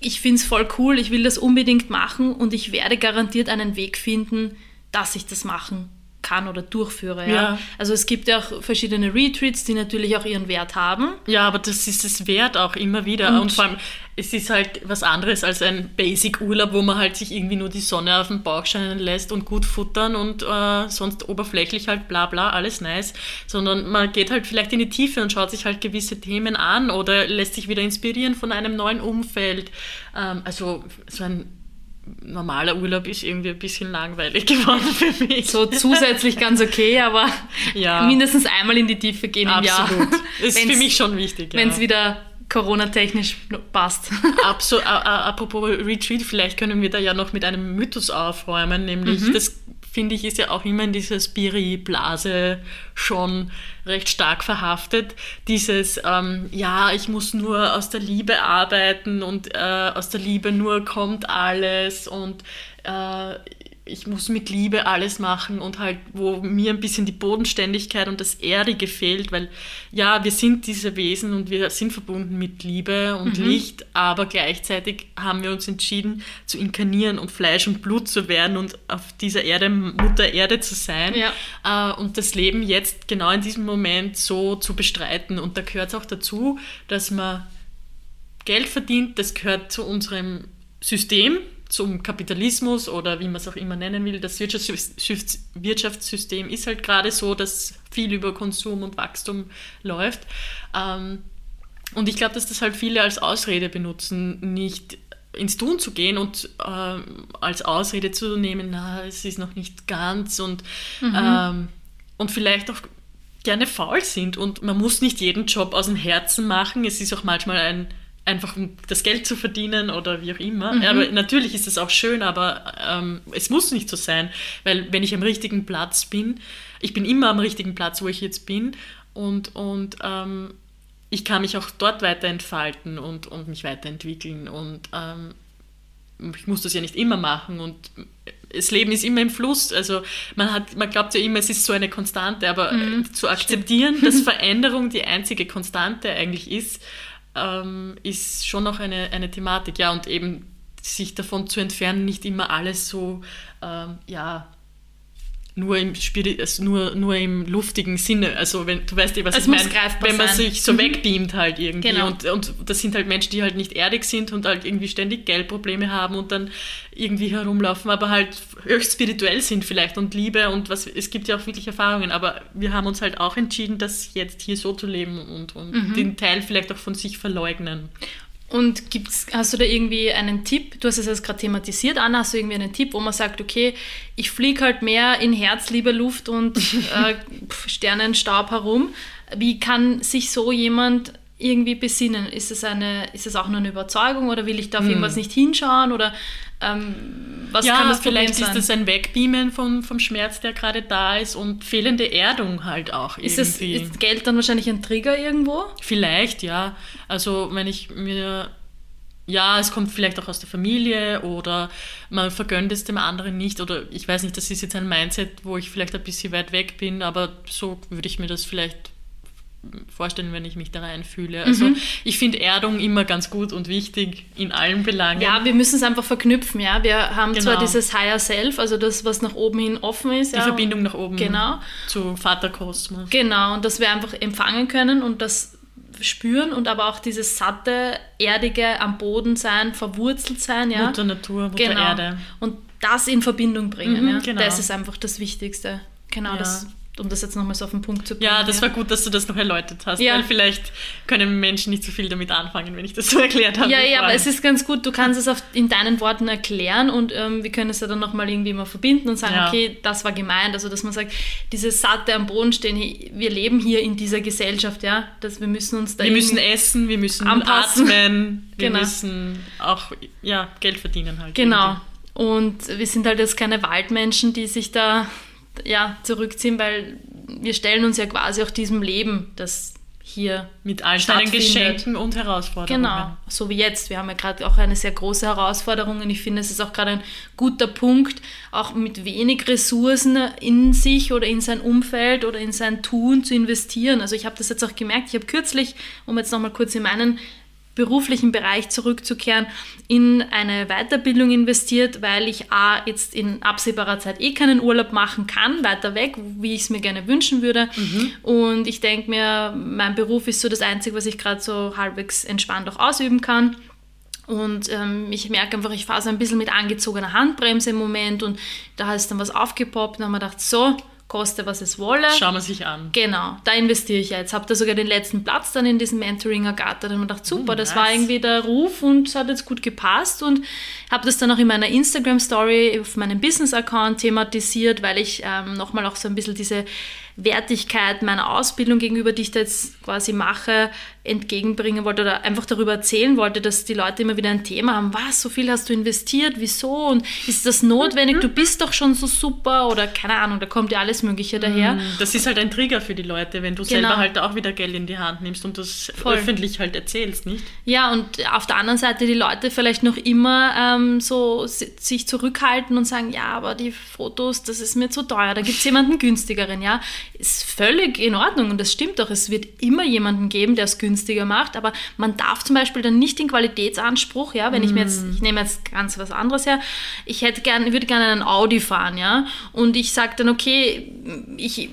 ich finde es voll cool, ich will das unbedingt machen und ich werde garantiert einen Weg finden, dass ich das machen kann oder durchführe. Ja? Ja. Also es gibt ja auch verschiedene Retreats, die natürlich auch ihren Wert haben. Ja, aber das ist es wert auch immer wieder. Und- Und, vor allem, es ist halt was anderes als ein Basic-Urlaub, wo man halt sich irgendwie nur die Sonne auf den Bauch scheinen lässt und gut futtern und äh, sonst oberflächlich halt bla bla, alles nice. Sondern man geht halt vielleicht in die Tiefe und schaut sich halt gewisse Themen an oder lässt sich wieder inspirieren von einem neuen Umfeld. Ähm, also so ein normaler Urlaub ist irgendwie ein bisschen langweilig geworden für mich. So zusätzlich ganz okay, aber Ja. mindestens einmal in die Tiefe gehen im Jahr. Absolut. Ist für Wenn's- mich schon wichtig. ja. Wenn es wieder Corona-technisch passt. Abso a- a- apropos Retreat, vielleicht können wir da ja noch mit einem Mythos aufräumen, nämlich Mhm. das finde ich ist ja auch immer in dieser Spiri-Blase schon recht stark verhaftet. Dieses, ähm, ja, ich muss nur aus der Liebe arbeiten und äh, aus der Liebe nur kommt alles und äh, ich muss mit Liebe alles machen und halt, wo mir ein bisschen die Bodenständigkeit und das Erdige fehlt, weil ja, wir sind diese Wesen und wir sind verbunden mit Liebe und Licht, aber gleichzeitig haben wir uns entschieden zu inkarnieren und Fleisch und Blut zu werden und auf dieser Erde Mutter Erde zu sein Ja. äh, und das Leben jetzt genau in diesem Moment so zu bestreiten. Und da gehört es auch dazu, dass man Geld verdient, das gehört zu unserem System, zum Kapitalismus oder wie man es auch immer nennen will. Das Wirtschafts- Wirtschaftssystem ist halt gerade so, dass viel über Konsum und Wachstum läuft. Ähm, und ich glaube, dass das halt viele als Ausrede benutzen, nicht ins Tun zu gehen und ähm, als Ausrede zu nehmen, na, es ist noch nicht ganz und, ähm, und vielleicht auch gerne faul sind. Und man muss nicht jeden Job aus dem Herzen machen. Es ist auch manchmal ein, einfach um das Geld zu verdienen oder wie auch immer. Ja, aber natürlich ist es auch schön, aber ähm, es muss nicht so sein, weil wenn ich am richtigen Platz bin, ich bin immer am richtigen Platz, wo ich jetzt bin und, und ähm, ich kann mich auch dort weiter entfalten und, und mich weiterentwickeln und ähm, ich muss das ja nicht immer machen und das Leben ist immer im Fluss. Also man hat, man glaubt ja immer, es ist so eine Konstante, aber äh, zu akzeptieren, dass Veränderung die einzige Konstante eigentlich ist, ähm, ist schon noch eine, eine Thematik. Ja, und eben sich davon zu entfernen, nicht immer alles so, ähm, ja, nur im, also nur, nur im luftigen Sinne. Also wenn du weißt eh, was Es ich meine, wenn man sein. sich so wegbeamt halt irgendwie. Genau. Und, und das sind halt Menschen, die halt nicht erdig sind und halt irgendwie ständig Geldprobleme haben und dann irgendwie herumlaufen, aber halt höchst spirituell sind vielleicht und Liebe und was es gibt ja auch wirklich Erfahrungen, aber wir haben uns halt auch entschieden, das jetzt hier so zu leben und, und Mhm. den Teil vielleicht auch von sich verleugnen. Und gibt's, hast du da irgendwie einen Tipp? Du hast es jetzt gerade thematisiert, Anna, hast du irgendwie einen Tipp, wo man sagt, okay, ich fliege halt mehr in Herz, Liebe, Luft und äh, Sternenstaub herum. Wie kann sich so jemand irgendwie besinnen? Ist es, eine, ist es auch nur eine Überzeugung oder will ich da auf irgendwas nicht hinschauen? Oder ähm, was ja, kann das Problem vielleicht sein? ist das ein Wegbeamen vom, vom Schmerz, der gerade da ist und fehlende Erdung halt auch ist, das, irgendwie. ist Geld dann wahrscheinlich ein Trigger irgendwo? Vielleicht, ja. Also wenn ich mir, ja, es kommt vielleicht auch aus der Familie oder man vergönnt es dem anderen nicht oder ich weiß nicht, das ist jetzt ein Mindset, wo ich vielleicht ein bisschen weit weg bin, aber so würde ich mir das vielleicht vorstellen, wenn ich mich da reinfühle. Also Mhm. ich finde Erdung immer ganz gut und wichtig in allen Belangen. Ja, wir müssen es einfach verknüpfen, ja. Wir haben zwar Genau. dieses Higher Self, also das, was nach oben hin offen ist. Die ja, Verbindung nach oben Genau. zu Vater Kosmos. Genau, und dass wir einfach empfangen können und das spüren und aber auch dieses satte, erdige, am Boden sein, verwurzelt sein, ja. Mutter Natur, Mutter genau. Erde. Und das in Verbindung bringen, Mhm, ja. genau. Das ist einfach das Wichtigste. Genau, Ja. das, um das jetzt nochmal so auf den Punkt zu bringen. Ja, das war gut, dass du das noch erläutert hast, Ja. weil vielleicht können Menschen nicht so viel damit anfangen, wenn ich das so erklärt habe. Ja, ja, aber es ist ganz gut, du kannst es auf, in deinen Worten erklären und ähm, wir können es ja dann nochmal irgendwie mal verbinden und sagen, Ja. okay, das war gemeint. Also, dass man sagt, dieses satte am Boden stehen, wir leben hier in dieser Gesellschaft, ja, dass wir müssen uns da Wir müssen irgendwie- essen, wir müssen anpassen. atmen, wir Genau. müssen auch ja, Geld verdienen halt. Genau. Und wir sind halt jetzt keine Waldmenschen, die sich da ja, zurückziehen, weil wir stellen uns ja quasi auch diesem Leben, das hier Mit all seinen. Geschenken und Herausforderungen. Genau, so wie jetzt. Wir haben ja gerade auch eine sehr große Herausforderung und ich finde, es ist auch gerade ein guter Punkt, auch mit wenig Ressourcen in sich oder in sein Umfeld oder in sein Tun zu investieren. Also ich habe das jetzt auch gemerkt, ich habe kürzlich, um jetzt nochmal kurz in meinen beruflichen Bereich zurückzukehren, in eine Weiterbildung investiert, weil ich A, jetzt in absehbarer Zeit eh keinen Urlaub machen kann, weiter weg, wie ich es mir gerne wünschen würde. Mhm. Und ich denke mir, mein Beruf ist so das Einzige, was ich gerade so halbwegs entspannt auch ausüben kann. Und ähm, ich merke einfach, ich fahre so ein bisschen mit angezogener Handbremse im Moment und da ist dann was aufgepoppt und dann habe ich gedacht, so, koste was es wolle. Schauen wir sich an. Genau, da investiere ich jetzt. Habe da sogar den letzten Platz dann in diesem Mentoring ergattert und mir gedacht, super, mm, das war irgendwie der Ruf und es hat jetzt gut gepasst und habe das dann auch in meiner Instagram-Story auf meinem Business-Account thematisiert, weil ich ähm, nochmal auch so ein bisschen diese Wertigkeit meiner Ausbildung gegenüber, die ich da jetzt quasi mache, entgegenbringen wollte oder einfach darüber erzählen wollte, dass die Leute immer wieder ein Thema haben, was, so viel hast du investiert, wieso und ist das notwendig, du bist doch schon so super oder keine Ahnung, da kommt ja alles Mögliche daher. Mm, das ist halt ein Trigger für die Leute, wenn du genau. selber halt auch wieder Geld in die Hand nimmst und das Voll. öffentlich halt erzählst, nicht? Ja, und auf der anderen Seite die Leute vielleicht noch immer ähm, so sich zurückhalten und sagen, ja, aber die Fotos, das ist mir zu teuer, da gibt es jemanden günstigeren, ja ist völlig in Ordnung und das stimmt doch. Es wird immer jemanden geben, der es günstiger macht, aber man darf zum Beispiel dann nicht den Qualitätsanspruch, ja, wenn mm. ich mir jetzt, ich nehme jetzt ganz was anderes her, ich hätte gern, würde gerne einen Audi fahren, ja, und ich sage dann, okay, ich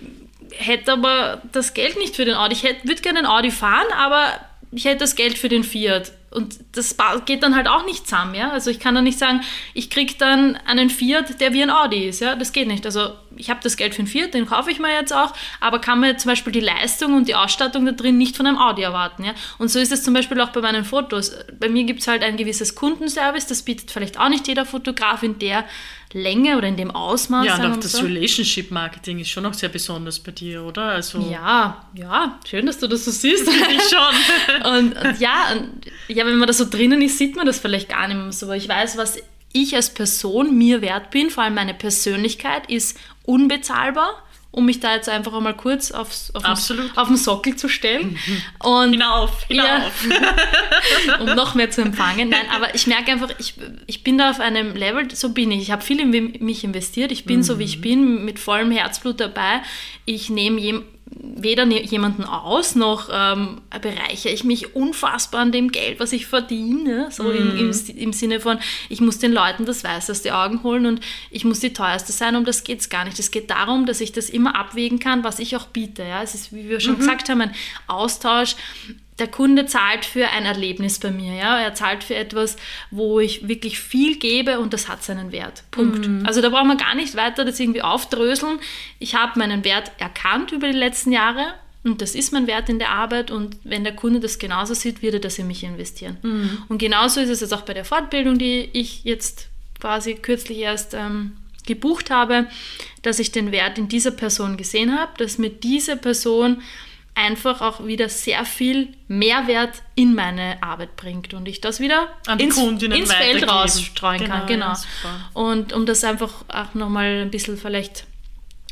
hätte aber das Geld nicht für den Audi, ich würde gerne einen Audi fahren, aber ich hätte das Geld für den Fiat. Und das geht dann halt auch nicht zusammen, ja. Also ich kann dann nicht sagen, ich kriege dann einen Fiat, der wie ein Audi ist, ja. Das geht nicht. Also ich habe das Geld für einen Fiat, den kaufe ich mir jetzt auch, aber kann mir zum Beispiel die Leistung und die Ausstattung da drin nicht von einem Audi erwarten, ja. Und so ist es zum Beispiel auch bei meinen Fotos. Bei mir gibt es halt ein gewisses Kundenservice, das bietet vielleicht auch nicht jeder Fotograf in der Länge oder in dem Ausmaß. Ja, und auch das so. Relationship Marketing ist schon auch sehr besonders bei dir, oder? Also ja, ja, schön, dass du das so siehst. ich schon. und, und, ja, und, ja, wenn man da so drinnen ist, sieht man das vielleicht gar nicht mehr so. Aber ich weiß, was ich als Person mir wert bin, vor allem meine Persönlichkeit ist unbezahlbar um mich da jetzt einfach einmal kurz aufs, auf, den, auf den Sockel zu stellen. Mhm. Und, hinauf, hinauf. Ja, um noch mehr zu empfangen. Nein, aber ich merke einfach, ich, ich bin da auf einem Level, so bin ich. Ich habe viel in mich investiert. Ich bin mhm. so, wie ich bin, mit vollem Herzblut dabei. Ich nehme weder ne-, jemanden aus, noch ähm, bereichere ich mich unfassbar an dem Geld, was ich verdiene. So mm. im, im, mhm. im, Sinne von, ich muss den Leuten das Weiß aus den Augen holen und ich muss die teuerste sein. Um das geht es gar nicht. Es geht darum, dass ich das immer abwägen kann, was ich auch biete. Ja? Es ist, wie wir schon mhm. gesagt haben, ein Austausch der Kunde zahlt für ein Erlebnis bei mir. Ja? Er zahlt für etwas, wo ich wirklich viel gebe und das hat seinen Wert. Punkt. Mhm. Also da brauchen wir gar nicht weiter das irgendwie aufdröseln. Ich habe meinen Wert erkannt über die letzten Jahre und das ist mein Wert in der Arbeit und wenn der Kunde das genauso sieht, wird er das in mich investieren. Mhm. Und genauso ist es jetzt auch bei der Fortbildung, die ich jetzt quasi kürzlich erst ähm, gebucht habe, dass ich den Wert in dieser Person gesehen habe, dass mir diese Person einfach auch wieder sehr viel Mehrwert in meine Arbeit bringt und ich das wieder ins, ins Feld rausstreuen genau, kann. Genau. Ja, und um das einfach auch nochmal ein bisschen vielleicht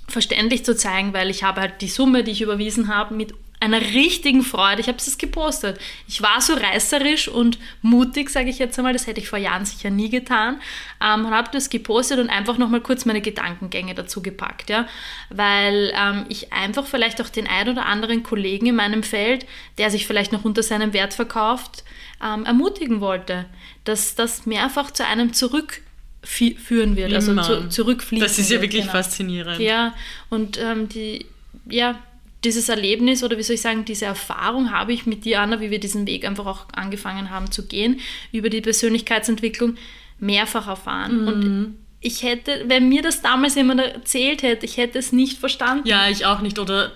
verständlich zu zeigen, weil ich habe halt die Summe, die ich überwiesen habe, mit einer richtigen Freude. Ich habe es gepostet. Ich war so reißerisch und mutig, sage ich jetzt einmal. Das hätte ich vor Jahren sicher nie getan. Ähm, und habe das gepostet und einfach nochmal kurz meine Gedankengänge dazu gepackt. Ja? Weil ähm, ich einfach vielleicht auch den ein oder anderen Kollegen in meinem Feld, der sich vielleicht noch unter seinem Wert verkauft, ähm, ermutigen wollte, dass das mehrfach zu einem zurück führen wird, also zu, zurückfließen. Das ist ja wirklich genau. faszinierend. Ja, und ähm, die, ja, dieses Erlebnis oder wie soll ich sagen, diese Erfahrung habe ich mit dir, Anna, wie wir diesen Weg einfach auch angefangen haben zu gehen, über die Persönlichkeitsentwicklung mehrfach erfahren. Mhm. Und ich hätte, wenn mir das damals jemand erzählt hätte, ich hätte es nicht verstanden. Ja, ich auch nicht. Oder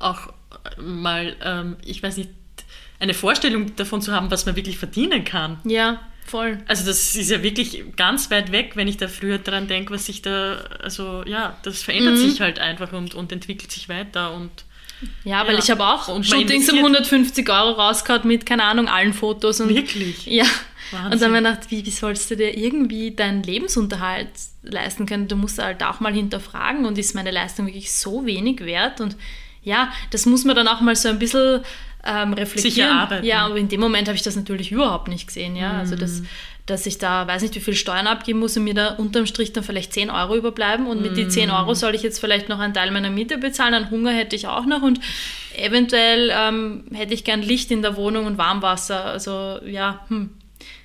auch mal, ähm, ich weiß nicht, eine Vorstellung davon zu haben, was man wirklich verdienen kann. Ja, voll. Also das ist ja wirklich ganz weit weg, wenn ich da früher dran denke, was sich da, also ja, das verändert mhm. sich halt einfach und, und entwickelt sich weiter und ja, weil ja. ich habe auch und Shootings um 150 Euro rausgehauen mit, keine Ahnung, allen Fotos. Und, Wirklich? Ja. Wahnsinn. Und dann habe ich gedacht, wie, wie sollst du dir irgendwie deinen Lebensunterhalt leisten können? Du musst halt auch mal hinterfragen und ist meine Leistung wirklich so wenig wert? Und ja, das muss man dann auch mal so ein bisschen ähm, reflektieren. Sicher arbeiten. Ja, aber in dem Moment habe ich das natürlich überhaupt nicht gesehen. Ja, also das, dass ich da weiß nicht, wie viel Steuern abgeben muss und mir da unterm Strich dann vielleicht 10 Euro überbleiben und mit den 10 Euro soll ich jetzt vielleicht noch einen Teil meiner Miete bezahlen, einen Hunger hätte ich auch noch und eventuell ähm, hätte ich gern Licht in der Wohnung und Warmwasser. Also ja, hm.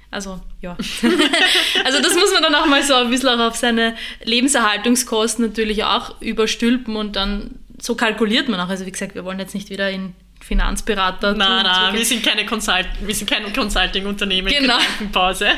Also, ja. also, das muss man dann auch mal so ein bisschen auch auf seine Lebenserhaltungskosten natürlich auch überstülpen und dann so kalkuliert man auch. Also, wie gesagt, wir wollen jetzt nicht wieder in Finanzberater. Nein, nein, wir sind keine Consult wir sind kein Consulting-Unternehmen. Genau. Pause.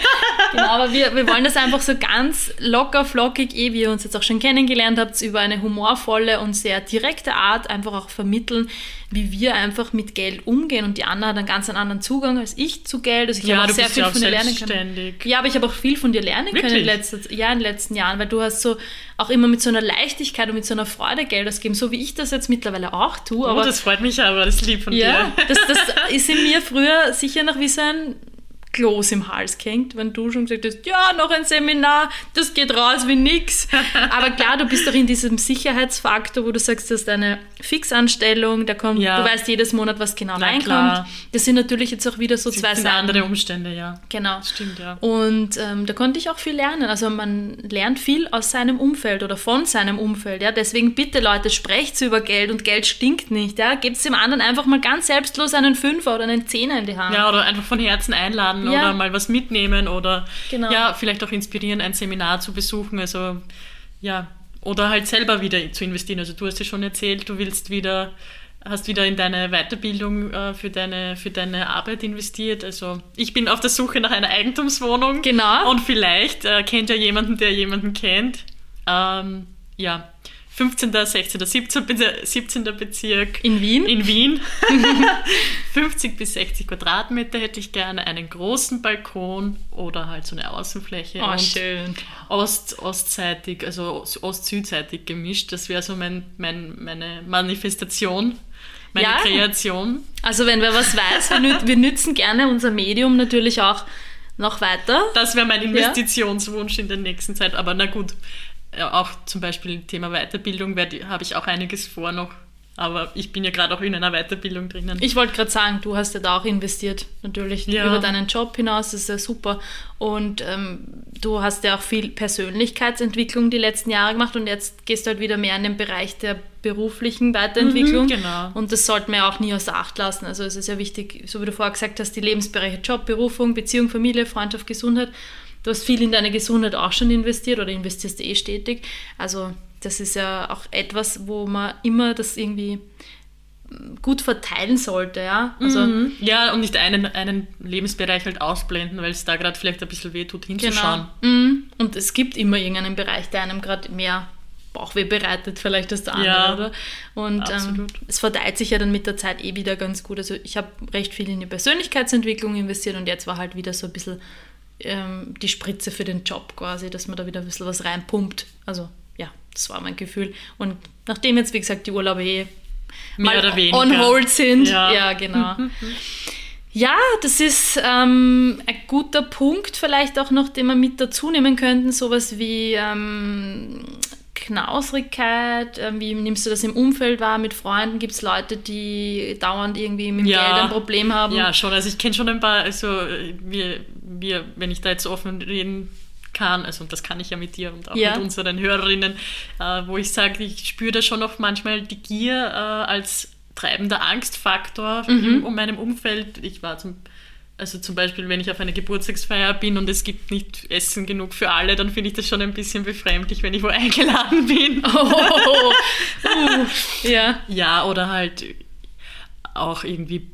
Genau, aber wir, wir wollen das einfach so ganz locker, flockig, eh wie ihr uns jetzt auch schon kennengelernt habt, über eine humorvolle und sehr direkte Art einfach auch vermitteln, wie wir einfach mit Geld umgehen. Und die Anna hat einen ganz anderen Zugang als ich zu Geld. Also ich Ja, habe auch sehr viel ja auch von dir lernen können. Ja, aber ich habe auch viel von dir lernen können in, Wirklich? letzter, ja, in den letzten Jahren, weil du hast so auch immer mit so einer Leichtigkeit und mit so einer Freude Geld ausgegeben, so wie ich das jetzt mittlerweile auch tue. Oh, Aber das freut mich aber, das ist lieb von ja, dir. das, das ist in mir früher sicher noch wie so ein Kloß im Hals gehängt, wenn du schon gesagt hast, ja, noch ein Seminar, das geht raus wie nix. Aber klar, du bist doch in diesem Sicherheitsfaktor, wo du sagst, das ist eine Fixanstellung, da kommt, Ja. du weißt jedes Monat, was genau Na reinkommt. klar. Das sind natürlich jetzt auch wieder so zwei Das sind Seiten. andere Umstände, ja. Genau. Stimmt, ja. Und ähm, da konnte ich auch viel lernen. Also man lernt viel aus seinem Umfeld oder von seinem Umfeld. Ja? Deswegen bitte Leute, sprecht über Geld und Geld stinkt nicht. Ja? Gebt dem anderen einfach mal ganz selbstlos einen Fünfer oder einen Zehner in die Hand. Ja, oder einfach von Herzen einladen Ja. oder mal was mitnehmen oder Genau. ja, vielleicht auch inspirieren, ein Seminar zu besuchen. Also ja, oder halt selber wieder zu investieren. Also du hast ja schon erzählt, du willst wieder, hast wieder in deine Weiterbildung äh, für, deine, für deine Arbeit investiert. Also ich bin auf der Suche nach einer Eigentumswohnung. Genau. Und vielleicht äh, kennt ja jemanden, der jemanden kennt. Ähm, ja, 15., 16., 17. Be- 17. Bezirk. In Wien? In Wien. 50 bis 60 Quadratmeter hätte ich gerne, einen großen Balkon oder halt so eine Außenfläche. Oh, schön. Ost, ostseitig, also ost-südseitig gemischt. Das wäre so mein, mein, meine Manifestation, meine Ja. Kreation. Also wenn wer was weiß, wir, wir nützen gerne unser Medium natürlich auch noch weiter. Das wäre mein Investitionswunsch in der nächsten Zeit. Aber na gut, ja, auch zum Beispiel Thema Weiterbildung habe ich auch einiges vor noch. Aber ich bin ja gerade auch in einer Weiterbildung drinnen. Ich wollte gerade sagen, du hast ja da auch investiert, natürlich Ja. über deinen Job hinaus, das ist ja super. Und ähm, du hast ja auch viel Persönlichkeitsentwicklung die letzten Jahre gemacht und jetzt gehst du halt wieder mehr in den Bereich der beruflichen Weiterentwicklung. Mhm, genau. Und das sollte man ja auch nie außer Acht lassen. Also es ist ja wichtig, so wie du vorher gesagt hast, die Lebensbereiche Job, Berufung, Beziehung, Familie, Freundschaft, Gesundheit. Du hast viel in deine Gesundheit auch schon investiert oder investierst eh stetig. Also das ist ja auch etwas, wo man immer das irgendwie gut verteilen sollte, ja. Also Mhm. Ja, und nicht einen, einen Lebensbereich halt ausblenden, weil es da gerade vielleicht ein bisschen weh tut, hinzuschauen. genau. Mhm. Und es gibt immer irgendeinen Bereich, der einem gerade mehr Bauchweh bereitet, vielleicht als der andere, Ja, oder? Und ähm, es verteilt sich ja dann mit der Zeit eh wieder ganz gut. Also ich habe recht viel in die Persönlichkeitsentwicklung investiert und jetzt war halt wieder so ein bisschen ähm, die Spritze für den Job quasi, dass man da wieder ein bisschen was reinpumpt. Also ja, das war mein Gefühl. Und nachdem jetzt, wie gesagt, die Urlaube eh Mehr oder weniger. on hold sind, Ja. ja, genau. Ja, das ist ähm, ein guter Punkt, vielleicht auch noch, den wir mit dazu nehmen könnten. Sowas wie ähm, Knausrigkeit. Wie nimmst du das im Umfeld wahr? Mit Freunden gibt es Leute, die dauernd irgendwie mit dem Ja. Geld ein Problem haben. Ja, schon. Also ich kenne schon ein paar, also wir, wir, wenn ich da jetzt offen reden kann, also und das kann ich ja mit dir und auch Ja. mit unseren Hörerinnen, äh, wo ich sage, ich spüre da schon auch manchmal die Gier äh, als treibender Angstfaktor Mhm. im, um meinem Umfeld. Ich war zum also zum Beispiel, wenn ich auf einer Geburtstagsfeier bin und es gibt nicht Essen genug für alle, dann finde ich das schon ein bisschen befremdlich, wenn ich wo eingeladen bin. Oh, uh, ja. Ja, oder halt auch irgendwie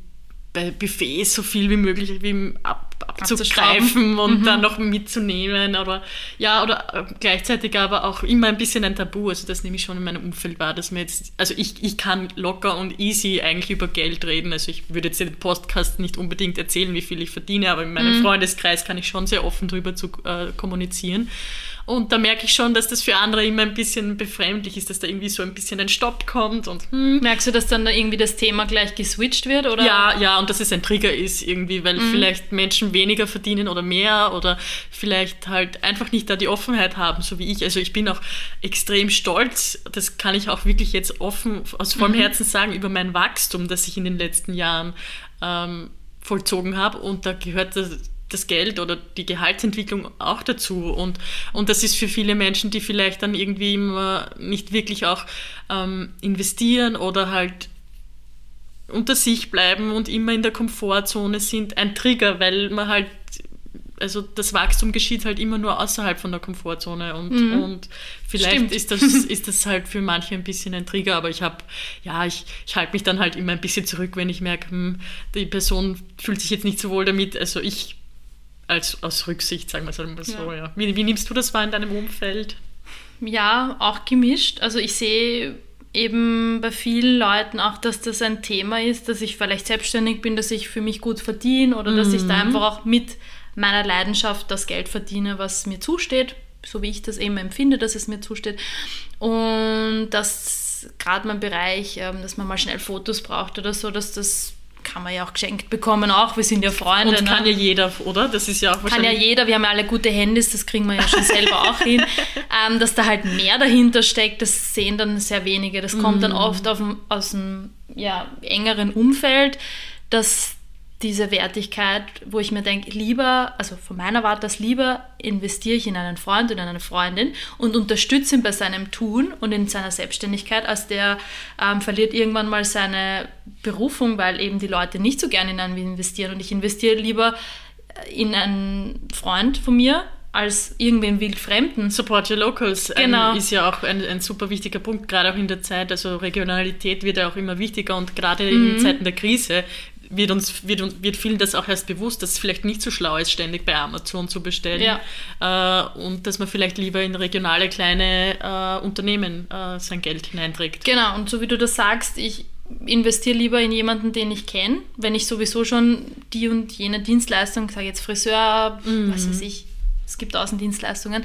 bei Buffets so viel wie möglich wie ab, abzugreifen und dann noch mitzunehmen. Oder ja, oder äh, gleichzeitig aber auch immer ein bisschen ein Tabu. Also das nehme ich schon in meinem Umfeld wahr, dass mir jetzt, also ich, ich kann locker und easy eigentlich über Geld reden. Also ich würde jetzt den Podcast nicht unbedingt erzählen, wie viel ich verdiene, aber in meinem Freundeskreis kann ich schon sehr offen drüber zu äh, kommunizieren. Und da merke ich schon, dass das für andere immer ein bisschen befremdlich ist, dass da irgendwie so ein bisschen ein Stopp kommt. Und, hm. Merkst du, dass dann da irgendwie das Thema gleich geswitcht wird? Oder? Ja, ja, und dass es ein Trigger ist irgendwie, weil mhm. vielleicht Menschen weniger verdienen oder mehr oder vielleicht halt einfach nicht da die Offenheit haben, so wie ich. Also ich bin auch extrem stolz, das kann ich auch wirklich jetzt offen aus vollem mhm. Herzen sagen, über mein Wachstum, das ich in den letzten Jahren ähm, vollzogen habe. Und da gehört das, das Geld oder die Gehaltsentwicklung auch dazu. Und, und das ist für viele Menschen, die vielleicht dann irgendwie immer nicht wirklich auch ähm, investieren oder halt unter sich bleiben und immer in der Komfortzone sind, ein Trigger, weil man halt also das Wachstum geschieht halt immer nur außerhalb von der Komfortzone und, mhm. und vielleicht ist das, ist das halt für manche ein bisschen ein Trigger, aber ich habe, ja, ich, ich halte mich dann halt immer ein bisschen zurück, wenn ich merke, hm, die Person fühlt sich jetzt nicht so wohl damit, also ich als aus Rücksicht, sagen wir es mal so, ja. ja. Wie, wie nimmst du das wahr in deinem Umfeld? Ja, auch gemischt. Also ich sehe eben bei vielen Leuten auch, dass das ein Thema ist, dass ich vielleicht selbstständig bin, dass ich für mich gut verdiene oder mhm. dass ich da mhm. einfach auch mit meiner Leidenschaft das Geld verdiene, was mir zusteht, so wie ich das eben empfinde, dass es mir zusteht. Und dass gerade mein Bereich, ähm, dass man mal schnell Fotos braucht oder so, dass das kann man ja auch geschenkt bekommen, auch. Wir sind ja Freunde. Und ne? kann ja jeder, oder? Das ist ja auch wahrscheinlich. Kann ja jeder, wir haben ja alle gute Handys, das kriegen wir ja schon selber auch hin. Ähm, dass da halt mehr dahinter steckt, das sehen dann sehr wenige. Das kommt dann mhm. oft auf, aus einem ja, engeren Umfeld, dass diese Wertigkeit, wo ich mir denke, lieber, also von meiner Warte das lieber investiere ich in einen Freund oder eine Freundin und unterstütze ihn bei seinem Tun und in seiner Selbstständigkeit, als der ähm, verliert irgendwann mal seine Berufung, weil eben die Leute nicht so gerne in einen investieren und ich investiere lieber in einen Freund von mir, als irgendwen wildfremden. Support your locals genau. ein, ist ja auch ein, ein, super wichtiger Punkt, gerade auch in der Zeit. Also Regionalität wird ja auch immer wichtiger und gerade mhm. in Zeiten der Krise wird uns, wird, wird vielen das auch erst bewusst, dass es vielleicht nicht so schlau ist, ständig bei Amazon zu bestellen. Ja. Äh, und dass man vielleicht lieber in regionale kleine äh, Unternehmen äh, sein Geld hineinträgt. Genau, und so wie du das sagst, ich investiere lieber in jemanden, den ich kenne, wenn ich sowieso schon die und jene Dienstleistung, sage jetzt Friseur, mhm. was weiß ich, es gibt Außendienstleistungen,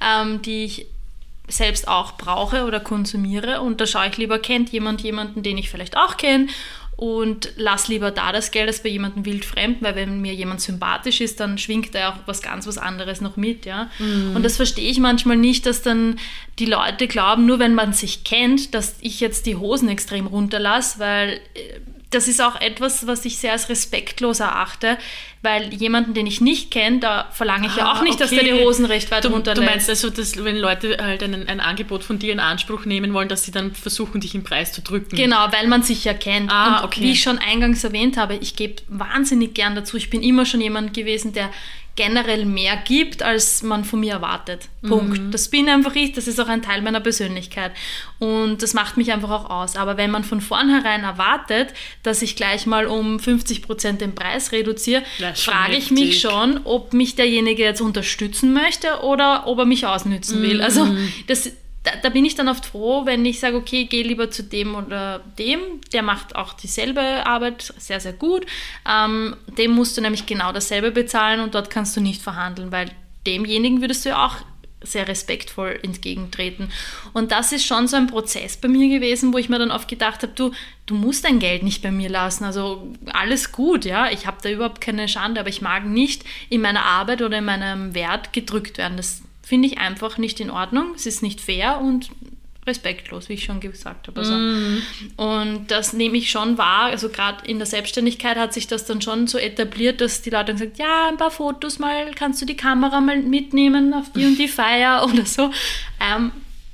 ähm, die ich selbst auch brauche oder konsumiere und da schaue ich lieber, kennt jemand jemanden, den ich vielleicht auch kenne und lass lieber da das Geld als bei jemandem wildfremd, weil wenn mir jemand sympathisch ist, dann schwingt er auch was ganz was anderes noch mit, ja. Mhm. Und das verstehe ich manchmal nicht, dass dann die Leute glauben, nur wenn man sich kennt, dass ich jetzt die Hosen extrem runterlasse, weil äh, das ist auch etwas, was ich sehr als respektlos erachte, weil jemanden, den ich nicht kenne, da verlange ich ah, ja auch nicht, okay. dass der die Hosen recht weit du, runterlässt. Du meinst also, dass wenn Leute halt ein, ein, Angebot von dir in Anspruch nehmen wollen, dass sie dann versuchen, dich im Preis zu drücken? Genau, weil man sich ja kennt. Ah, Und okay. wie ich schon eingangs erwähnt habe, ich gebe wahnsinnig gern dazu. Ich bin immer schon jemand gewesen, der generell mehr gibt, als man von mir erwartet. Punkt. Mhm. Das bin einfach ich, das ist auch ein Teil meiner Persönlichkeit. Und das macht mich einfach auch aus. Aber wenn man von vornherein erwartet, dass ich gleich mal um 50 Prozent den Preis reduziere, frage ich mich schon, ob mich derjenige jetzt unterstützen möchte oder ob er mich ausnützen mhm. will. Also das, da, da, bin ich dann oft froh, wenn ich sage, okay, geh lieber zu dem oder dem, der macht auch dieselbe Arbeit sehr, sehr gut. Ähm, dem musst du nämlich genau dasselbe bezahlen und dort kannst du nicht verhandeln, weil demjenigen würdest du ja auch sehr respektvoll entgegentreten. Und das ist schon so ein Prozess bei mir gewesen, wo ich mir dann oft gedacht habe, du, du musst dein Geld nicht bei mir lassen. Also alles gut, ja. Ich habe da überhaupt keine Schande, aber ich mag nicht in meiner Arbeit oder in meinem Wert gedrückt werden. Das finde ich einfach nicht in Ordnung. Es ist nicht fair und respektlos, wie ich schon gesagt habe. Also, mm. Und das nehme ich schon wahr. Also gerade in der Selbstständigkeit hat sich das dann schon so etabliert, dass die Leute sagen, ja, ein paar Fotos mal, kannst du die Kamera mal mitnehmen auf die und die Feier oder so. Ähm,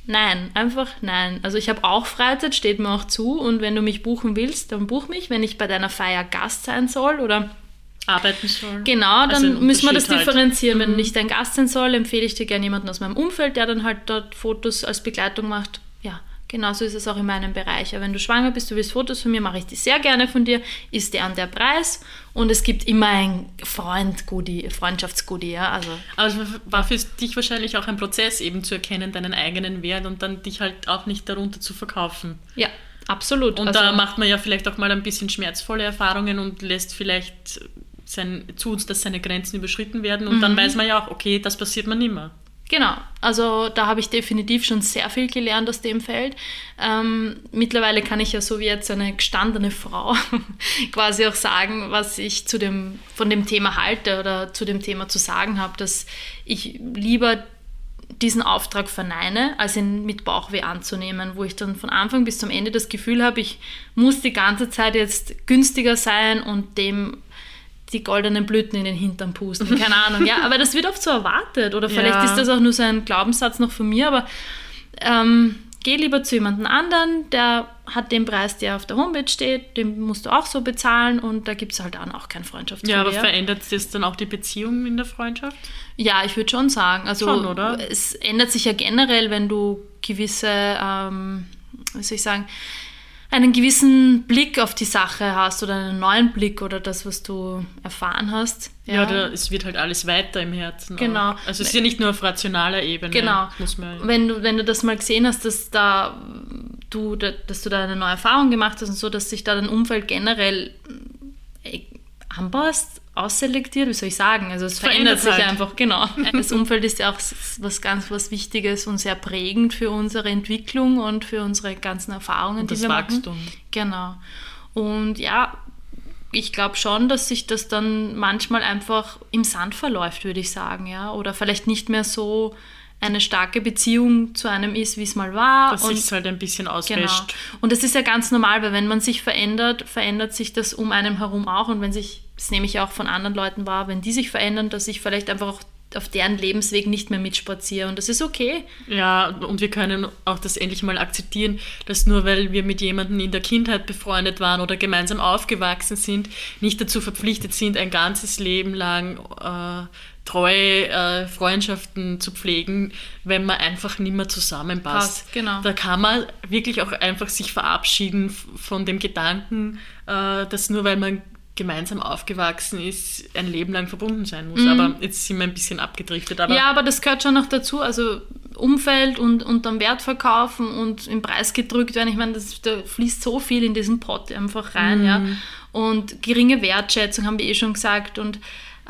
nein, einfach nein. Also ich habe auch Freizeit, steht mir auch zu und wenn du mich buchen willst, dann buch mich. Wenn ich bei deiner Feier Gast sein soll oder arbeiten soll. Genau, dann also müssen wir das halt. differenzieren. Halt. Wenn nicht dein Gast sein soll, empfehle ich dir gerne jemanden aus meinem Umfeld, der dann halt dort Fotos als Begleitung macht. Ja, genauso ist es auch in meinem Bereich. Aber wenn du schwanger bist, du willst Fotos von mir, mache ich die sehr gerne von dir, ist der an der Preis und es gibt immer ein Freund-Goodie, Freundschaftsgoodie, ja. Also. Aber es war für dich wahrscheinlich auch ein Prozess, eben zu erkennen, deinen eigenen Wert und dann dich halt auch nicht darunter zu verkaufen. Ja, absolut. Und also, da macht man ja vielleicht auch mal ein bisschen schmerzvolle Erfahrungen und lässt vielleicht sein, zu uns, dass seine Grenzen überschritten werden und mhm. dann weiß man ja auch, okay, das passiert man nimmer. Genau, also da habe ich definitiv schon sehr viel gelernt aus dem Feld. Ähm, mittlerweile kann ich ja so wie jetzt eine gestandene Frau quasi auch sagen, was ich zu dem, von dem Thema halte oder zu dem Thema zu sagen habe, dass ich lieber diesen Auftrag verneine, als ihn mit Bauchweh anzunehmen, wo ich dann von Anfang bis zum Ende das Gefühl habe, ich muss die ganze Zeit jetzt günstiger sein und dem die goldenen Blüten in den Hintern pusten. Keine Ahnung, ja, aber das wird oft so erwartet. Oder vielleicht ja. ist das auch nur so ein Glaubenssatz noch von mir, aber ähm, geh lieber zu jemandem anderen, der hat den Preis, der auf der Homepage steht, den musst du auch so bezahlen und da gibt es halt dann auch keine Freundschaft. Ja, aber verändert das dann auch die Beziehung in der Freundschaft? Ja, ich würde schon sagen. Also schon, oder? es ändert sich ja generell, wenn du gewisse, ähm, wie soll ich sagen, einen gewissen Blick auf die Sache hast oder einen neuen Blick oder das, was du erfahren hast. Ja, ja es wird halt alles weiter im Herzen. Genau. Auch. Also es ist ja nicht nur auf rationaler Ebene. Genau. Muss man wenn, du, wenn du das mal gesehen hast, dass, da du, dass du da eine neue Erfahrung gemacht hast und so, dass sich da dein Umfeld generell äh, anpasst, ausselektiert, wie soll ich sagen? Also es verändert, verändert sich halt. einfach, genau. Das Umfeld ist ja auch was ganz was Wichtiges und sehr prägend für unsere Entwicklung und für unsere ganzen Erfahrungen, und die wir Wachstum. machen. Genau. Und ja, ich glaube schon, dass sich das dann manchmal einfach im Sand verläuft, würde ich sagen, ja. Oder vielleicht nicht mehr so eine starke Beziehung zu einem ist, wie es mal war. Dass sich halt ein bisschen auswäscht. Genau. Und das ist ja ganz normal, weil wenn man sich verändert, verändert sich das um einem herum auch. Und wenn sich, das nehme ich auch von anderen Leuten wahr, wenn die sich verändern, dass ich vielleicht einfach auch auf deren Lebensweg nicht mehr mitspaziere und das ist okay. Ja, und wir können auch das endlich mal akzeptieren, dass nur weil wir mit jemandem in der Kindheit befreundet waren oder gemeinsam aufgewachsen sind, nicht dazu verpflichtet sind, ein ganzes Leben lang äh, treue äh, Freundschaften zu pflegen, wenn man einfach nicht mehr zusammenpasst. Passt, genau. Da kann man wirklich auch einfach sich verabschieden von dem Gedanken, äh, dass nur weil man gemeinsam aufgewachsen ist, ein Leben lang verbunden sein muss. Mhm. Aber jetzt sind wir ein bisschen abgedriftet. Aber ja, aber das gehört schon noch dazu. Also Umfeld und, und dann Wert verkaufen und im Preis gedrückt werden. Ich meine, das, da fließt so viel in diesen Pot einfach rein. Mhm. Ja. Und geringe Wertschätzung haben wir eh schon gesagt. Und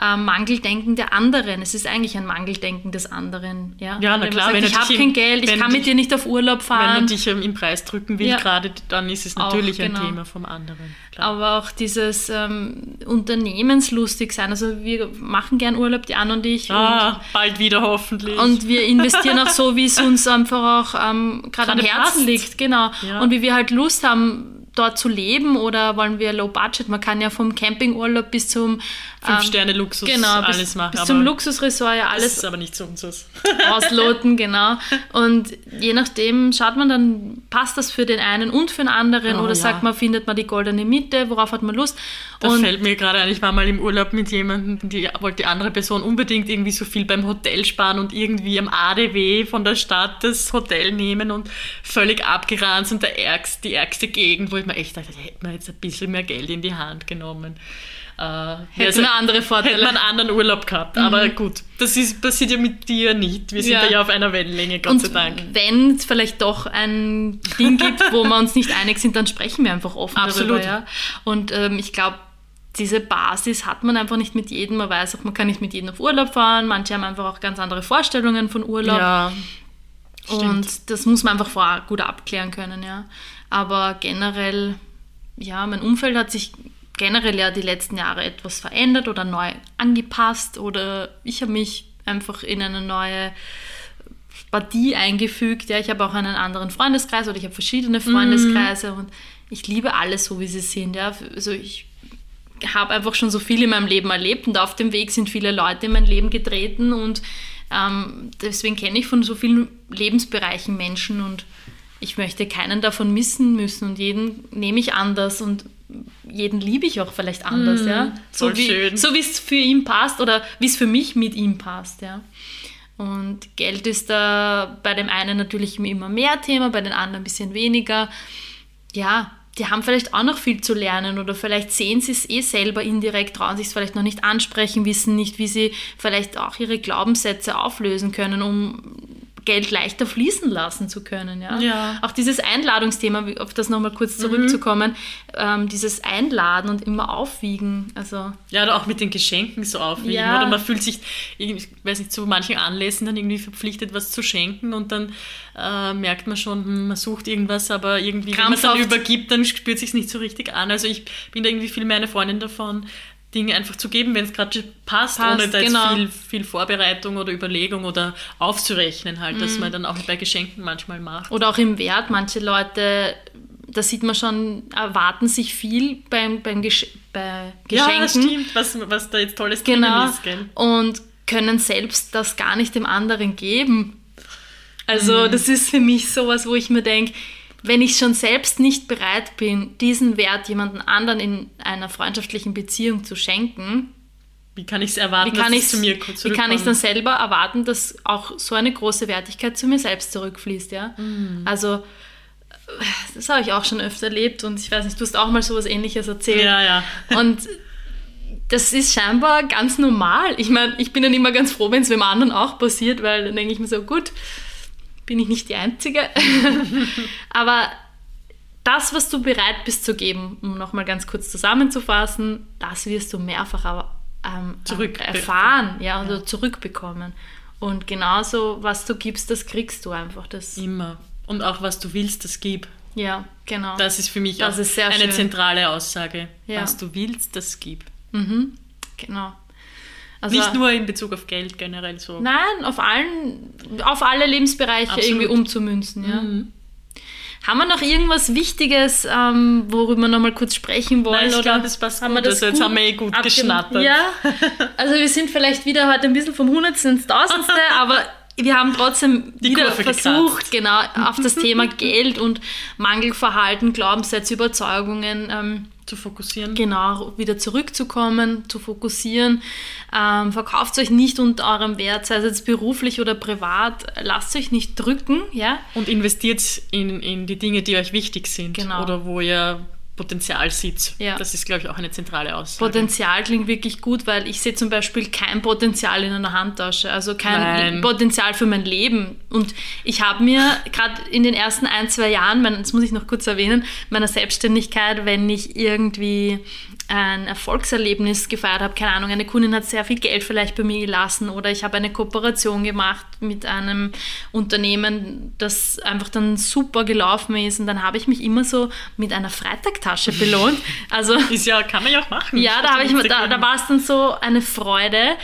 äh, Mangeldenken der anderen. Es ist eigentlich ein Mangeldenken des anderen. Ja, ja na klar. Sagt, wenn ich habe kein Geld, ich kann mit dir nicht auf Urlaub fahren. Wenn du dich im Preis drücken willst, ja. gerade, dann ist es natürlich auch, genau. ein Thema vom anderen. Klar. Aber auch dieses ähm, Unternehmenslustig sein. Also wir machen gern Urlaub, die Anne und ich. Ah, und, bald wieder hoffentlich. Und wir investieren auch so, wie es uns einfach auch ähm, gerade am Herzen passt. liegt. Genau. Ja. Und wie wir halt Lust haben, dort zu leben oder wollen wir Low Budget? Man kann ja vom Campingurlaub bis zum Fünf-Sterne-Luxus ähm, genau, alles machen. Bis zum Luxusresort ja alles. Das ist aber nicht so unseres. ausloten, genau. Und je nachdem schaut man dann, passt das für den einen und für den anderen oh, oder ja. sagt man, findet man die goldene Mitte, worauf hat man Lust? Da und fällt mir gerade ein, ich war mal im Urlaub mit jemandem, die wollte die andere Person unbedingt irgendwie so viel beim Hotel sparen und irgendwie am ADW von der Stadt das Hotel nehmen und völlig abgeranzt und der ärgste, die ärgste Gegend, wo ich mir echt dachte, hätte man jetzt ein bisschen mehr Geld in die Hand genommen. Äh, hätte man andere Vorteile. Hätte man einen anderen Urlaub gehabt. Mhm. Aber gut, das ist, passiert ja mit dir nicht. Wir sind ja. ja auf einer Wellenlänge, Gott Und sei Dank. Wenn es vielleicht doch ein Ding gibt, wo wir uns nicht einig sind, dann sprechen wir einfach offen Absolut. darüber. Ja? Und ähm, ich glaube, diese Basis hat man einfach nicht mit jedem. Man weiß auch, man kann nicht mit jedem auf Urlaub fahren. Manche haben einfach auch ganz andere Vorstellungen von Urlaub. Ja, und das muss man einfach vorher gut abklären können, ja. Aber generell, ja, mein Umfeld hat sich generell ja die letzten Jahre etwas verändert oder neu angepasst oder ich habe mich einfach in eine neue Partie eingefügt. Ja, ich habe auch einen anderen Freundeskreis oder ich habe verschiedene Freundeskreise mhm. und ich liebe alles so, wie sie sind. Ja, also ich habe einfach schon so viel in meinem Leben erlebt und auf dem Weg sind viele Leute in mein Leben getreten und ähm, deswegen kenne ich von so vielen Lebensbereichen Menschen und ich möchte keinen davon missen müssen und jeden nehme ich anders und jeden liebe ich auch vielleicht anders, mm, ja. So wie, schön. so wie es für ihn passt oder wie es für mich mit ihm passt, ja. Und Geld ist da bei dem einen natürlich immer mehr Thema, bei den anderen ein bisschen weniger. Ja, die haben vielleicht auch noch viel zu lernen oder vielleicht sehen sie es eh selber indirekt, trauen sich es vielleicht noch nicht ansprechen, wissen nicht, wie sie vielleicht auch ihre Glaubenssätze auflösen können, um Geld leichter fließen lassen zu können. Ja? Ja. Auch dieses Einladungsthema, auf das nochmal kurz zurückzukommen, ähm, dieses Einladen und immer aufwiegen. Also Ja, oder auch mit den Geschenken so aufwiegen. Ja. Oder man fühlt sich, ich weiß nicht, zu manchen Anlässen dann irgendwie verpflichtet, was zu schenken und dann äh, merkt man schon, hm, man sucht irgendwas, aber irgendwie, wenn man es dann Krampfhaft. übergibt, dann spürt sich nicht so richtig an. Also ich bin da irgendwie viel mehr eine Freundin davon, Dinge einfach zu geben, wenn es gerade passt, Passt, ohne da jetzt genau. viel, viel Vorbereitung oder Überlegung oder aufzurechnen halt, Mhm. dass man dann auch bei Geschenken manchmal macht. Oder auch im Wert. Manche Leute, da sieht man schon, erwarten sich viel beim, beim Gesch bei Geschenken. Ja, stimmt, was, was da jetzt tolles Genau. ist, gell? Und können selbst das gar nicht dem anderen geben. Also, das ist für mich sowas, wo ich mir denke, wenn ich schon selbst nicht bereit bin, diesen Wert jemandem anderen in einer freundschaftlichen Beziehung zu schenken, Wie kann ich es erwarten, wie kann dass ich es zu mir kurz wie kann ich dann selber erwarten, dass auch so eine große Wertigkeit zu mir selbst zurückfließt, ja? Mhm. Also das habe ich auch schon öfter erlebt und ich weiß nicht, du hast auch mal sowas ähnliches erzählt. Ja, ja. Und das ist scheinbar ganz normal. Ich meine, ich bin dann immer ganz froh, wenn es dem anderen auch passiert, weil dann denke ich mir so, gut, bin ich nicht die Einzige. Aber das, was du bereit bist zu geben, um nochmal ganz kurz zusammenzufassen, das wirst du mehrfach ähm, Zurück- erfahren, ja, oder zurückbekommen. Und genauso, was du gibst, das kriegst du einfach. Das, Immer. Und auch was du willst, das gib. ja, genau. Das ist für mich Das auch eine schön. zentrale Aussage. Ja. Was du willst, das gib. genau. Also, Nicht nur in Bezug auf Geld generell so. Nein, auf allen, auf alle Lebensbereiche Absolut. irgendwie umzumünzen, ja. Mhm. Haben wir noch irgendwas Wichtiges, ähm, worüber wir noch mal kurz sprechen wollen? Nein, ich oder glaube, es passt haben gut. wir das Also jetzt gut haben wir eh gut geschnattert. Ja, also wir sind vielleicht wieder heute ein bisschen vom Hundertsten ins Tausendste, aber wir haben trotzdem Die wieder Kurve versucht, genau auf das Thema Geld und Mangelverhalten, Glaubenssätze, Überzeugungen ähm, Zu fokussieren. genau wieder zurückzukommen, zu fokussieren. Ähm, verkauft euch nicht unter eurem Wert, sei es jetzt beruflich oder privat. Lasst euch nicht drücken, ja. Und investiert in, in die Dinge, die euch wichtig sind. Genau. Oder wo ihr Potenzial seht. Ja. Das ist, glaube ich, auch eine zentrale Aussage. Potenzial klingt wirklich gut, weil ich sehe zum Beispiel kein Potenzial in einer Handtasche, also kein Nein. Potenzial für mein Leben. Und ich habe mir gerade in den ersten ein, zwei Jahren, mein, das muss ich noch kurz erwähnen, meiner Selbstständigkeit, wenn ich irgendwie ein Erfolgserlebnis gefeiert habe, keine Ahnung, eine Kundin hat sehr viel Geld vielleicht bei mir gelassen oder ich habe eine Kooperation gemacht mit einem Unternehmen, das einfach dann super gelaufen ist und dann habe ich mich immer so mit einer Freitagtasche belohnt. Also Ist ja, kann man ja auch machen. ja, da, ich, da, da war es dann so eine Freude.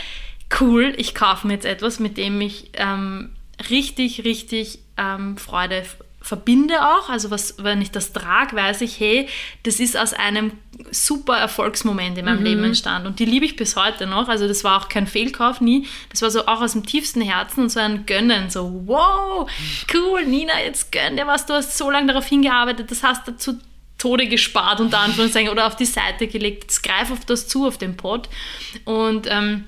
Cool, ich kaufe mir jetzt etwas, mit dem ich ähm, richtig, richtig ähm, Freude verbinde auch. Also was, wenn ich das trage, weiß ich, hey, das ist aus einem super Erfolgsmoment in meinem Leben entstanden. Und die liebe ich bis heute noch. Also das war auch kein Fehlkauf, nie. Das war so auch aus dem tiefsten Herzen und so ein Gönnen. So, wow, cool, Nina, jetzt gönn dir was. Du hast so lange darauf hingearbeitet, das hast du zu Tode gespart, unter Anführungszeichen, oder auf die Seite gelegt. Jetzt greif auf das zu, auf den Pod. Und ähm,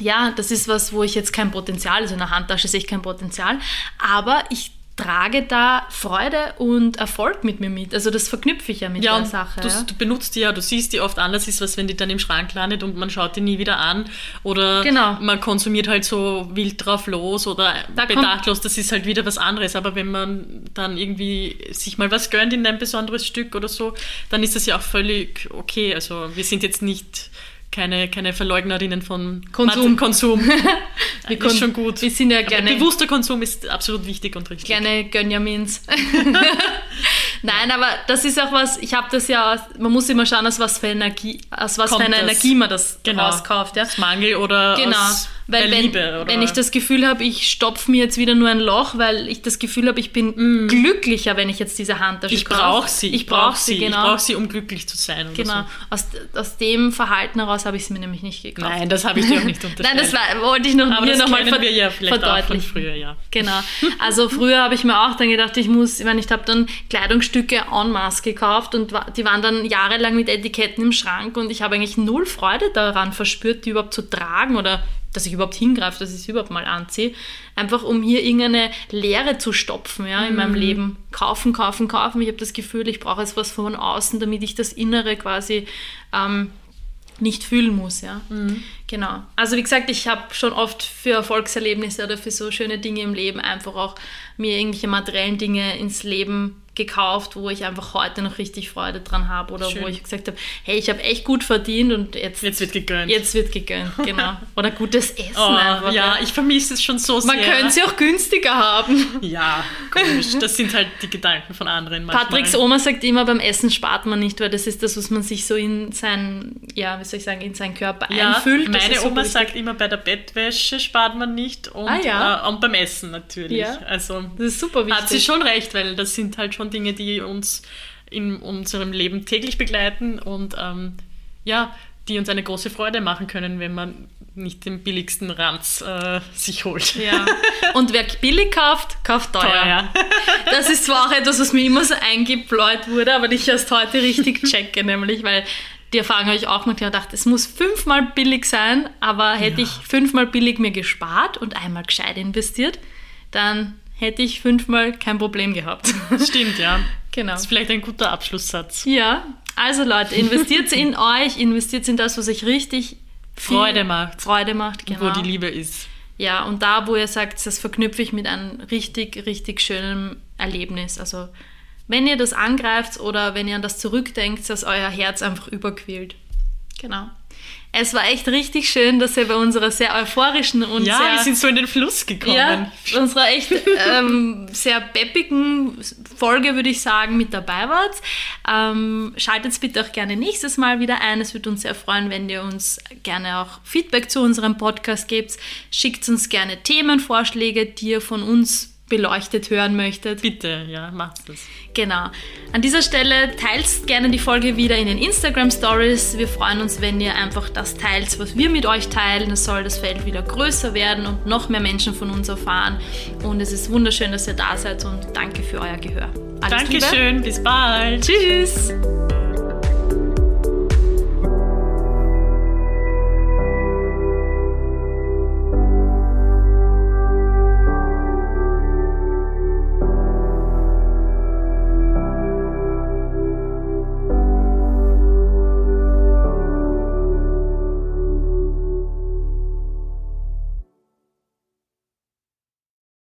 ja, das ist was, wo ich jetzt kein Potenzial, also in der Handtasche sehe ich kein Potenzial, aber ich trage da Freude und Erfolg mit mir mit. Also das verknüpfe ich ja mit Ja, der Sache. du, ja. du benutzt die ja, du siehst die oft anders ist, was wenn die dann im Schrank landet und man schaut die nie wieder an oder Genau. man konsumiert halt so wild drauf los oder Da bedachtlos, das ist halt wieder was anderes. Aber wenn man dann irgendwie sich mal was gönnt in ein besonderes Stück oder so, dann ist das ja auch völlig okay. Also wir sind jetzt nicht keine, keine Verleugnerinnen von Konsum. Mat- Konsum. Wir ist schon gut. Wir sind ja gerne, bewusster Konsum ist absolut wichtig und richtig. gerne Gönjamins. Nein, aber das ist auch was, ich habe das ja, man muss immer schauen, aus was für Energie, aus was Kommt für einer das. Energie man das Genau. rauskauft. Ja? Aus Mangel oder Genau, aus weil der wenn, Liebe. Oder wenn ich das Gefühl habe, ich stopfe mir jetzt wieder nur ein Loch, weil ich das Gefühl habe, ich bin glücklicher, wenn ich jetzt diese Handtasche Mm. ich brauche sie. Ich brauche sie, Ich genau. brauche sie, um glücklich zu sein. Genau. Aus, aus dem Verhalten heraus habe ich sie mir nämlich nicht So. gekauft. Nein, das habe ich dir auch nicht unterstellt. Nein, das war, wollte ich noch, Aber mir nochmal wir ja vielleicht auch von verdeutlichen. früher, ja. Genau. Also früher habe ich mir auch dann gedacht, ich muss, ich meine, ich habe dann Kleidungsstücke en masse gekauft und die waren dann jahrelang mit Etiketten im Schrank und ich habe eigentlich null Freude daran verspürt, die überhaupt zu tragen oder dass ich überhaupt hingreife, dass ich sie überhaupt mal anziehe. Einfach um hier irgendeine Leere zu stopfen ja, in meinem Leben. Kaufen, kaufen, kaufen. Ich habe das Gefühl, ich brauche jetzt was von außen, damit ich das Innere quasi ähm, nicht fühlen muss, ja. Genau. Also wie gesagt, ich habe schon oft für Erfolgserlebnisse oder für so schöne Dinge im Leben einfach auch mir irgendwelche materiellen Dinge ins Leben gekauft, wo ich einfach heute noch richtig Freude dran habe oder Schön. wo ich gesagt habe, hey, ich habe echt gut verdient und jetzt, Jetzt wird gegönnt. jetzt wird gegönnt, genau. Oder gutes Essen oh, einfach. ja, ich vermisse es schon so Man sehr. könnte sie auch günstiger haben. Ja, komisch. Das sind halt die Gedanken von anderen manchmal. Patricks Oma sagt immer, beim Essen spart man nicht, weil das ist das, was man sich so in sein, ja, wie soll ich sagen, in seinen Körper ja, einfüllt. Meine so Oma sagt immer, bei der Bettwäsche spart man nicht und, Ah, ja. äh, und beim Essen natürlich. Ja. Also Das ist super wichtig. hat sie schon recht, weil das sind halt schon Dinge, die uns in unserem Leben täglich begleiten und ähm, ja, die uns eine große Freude machen können, wenn man nicht den billigsten Ranz äh, sich holt. Ja. Und wer billig kauft, kauft teuer. Teuer. Das ist zwar auch etwas, was mir immer so eingebläut wurde, aber ich erst heute richtig checke, nämlich, weil die Erfahrung habe ich auch noch gedacht, es muss fünfmal billig sein, aber hätte ich fünfmal billig mir gespart und einmal gescheit investiert, dann hätte ich fünfmal kein Problem gehabt. Stimmt, ja. genau. Das ist vielleicht ein guter Abschlusssatz. Ja, also Leute, investiert in euch, investiert in das, was euch richtig Freude macht. Freude macht, genau. Wo die Liebe ist. Ja, und da, wo ihr sagt, das verknüpfe ich mit einem richtig, richtig schönen Erlebnis. Also, wenn ihr das angreift oder wenn ihr an das zurückdenkt, dass euer Herz einfach überquillt. Genau. Es war echt richtig schön, dass ihr bei unserer sehr euphorischen und Ja, sehr wir sind so in den Fluss gekommen. ja, unserer echt ähm, sehr peppigen Folge, würde ich sagen, mit dabei wart. Ähm, schaltet bitte auch gerne nächstes Mal wieder ein. Es würde uns sehr freuen, wenn ihr uns gerne auch Feedback zu unserem Podcast gebt. Schickt uns gerne Themenvorschläge, die ihr von uns beleuchtet hören möchtet. Bitte, ja, macht das. Genau. An dieser Stelle teilt gerne die Folge wieder in den Instagram Stories. Wir freuen uns, wenn ihr einfach das teilt, was wir mit euch teilen. Es soll das Feld wieder größer werden und noch mehr Menschen von uns erfahren. Und es ist wunderschön, dass ihr da seid und danke für euer Gehör. Alles Liebe. Dankeschön, bis bald. Tschüss.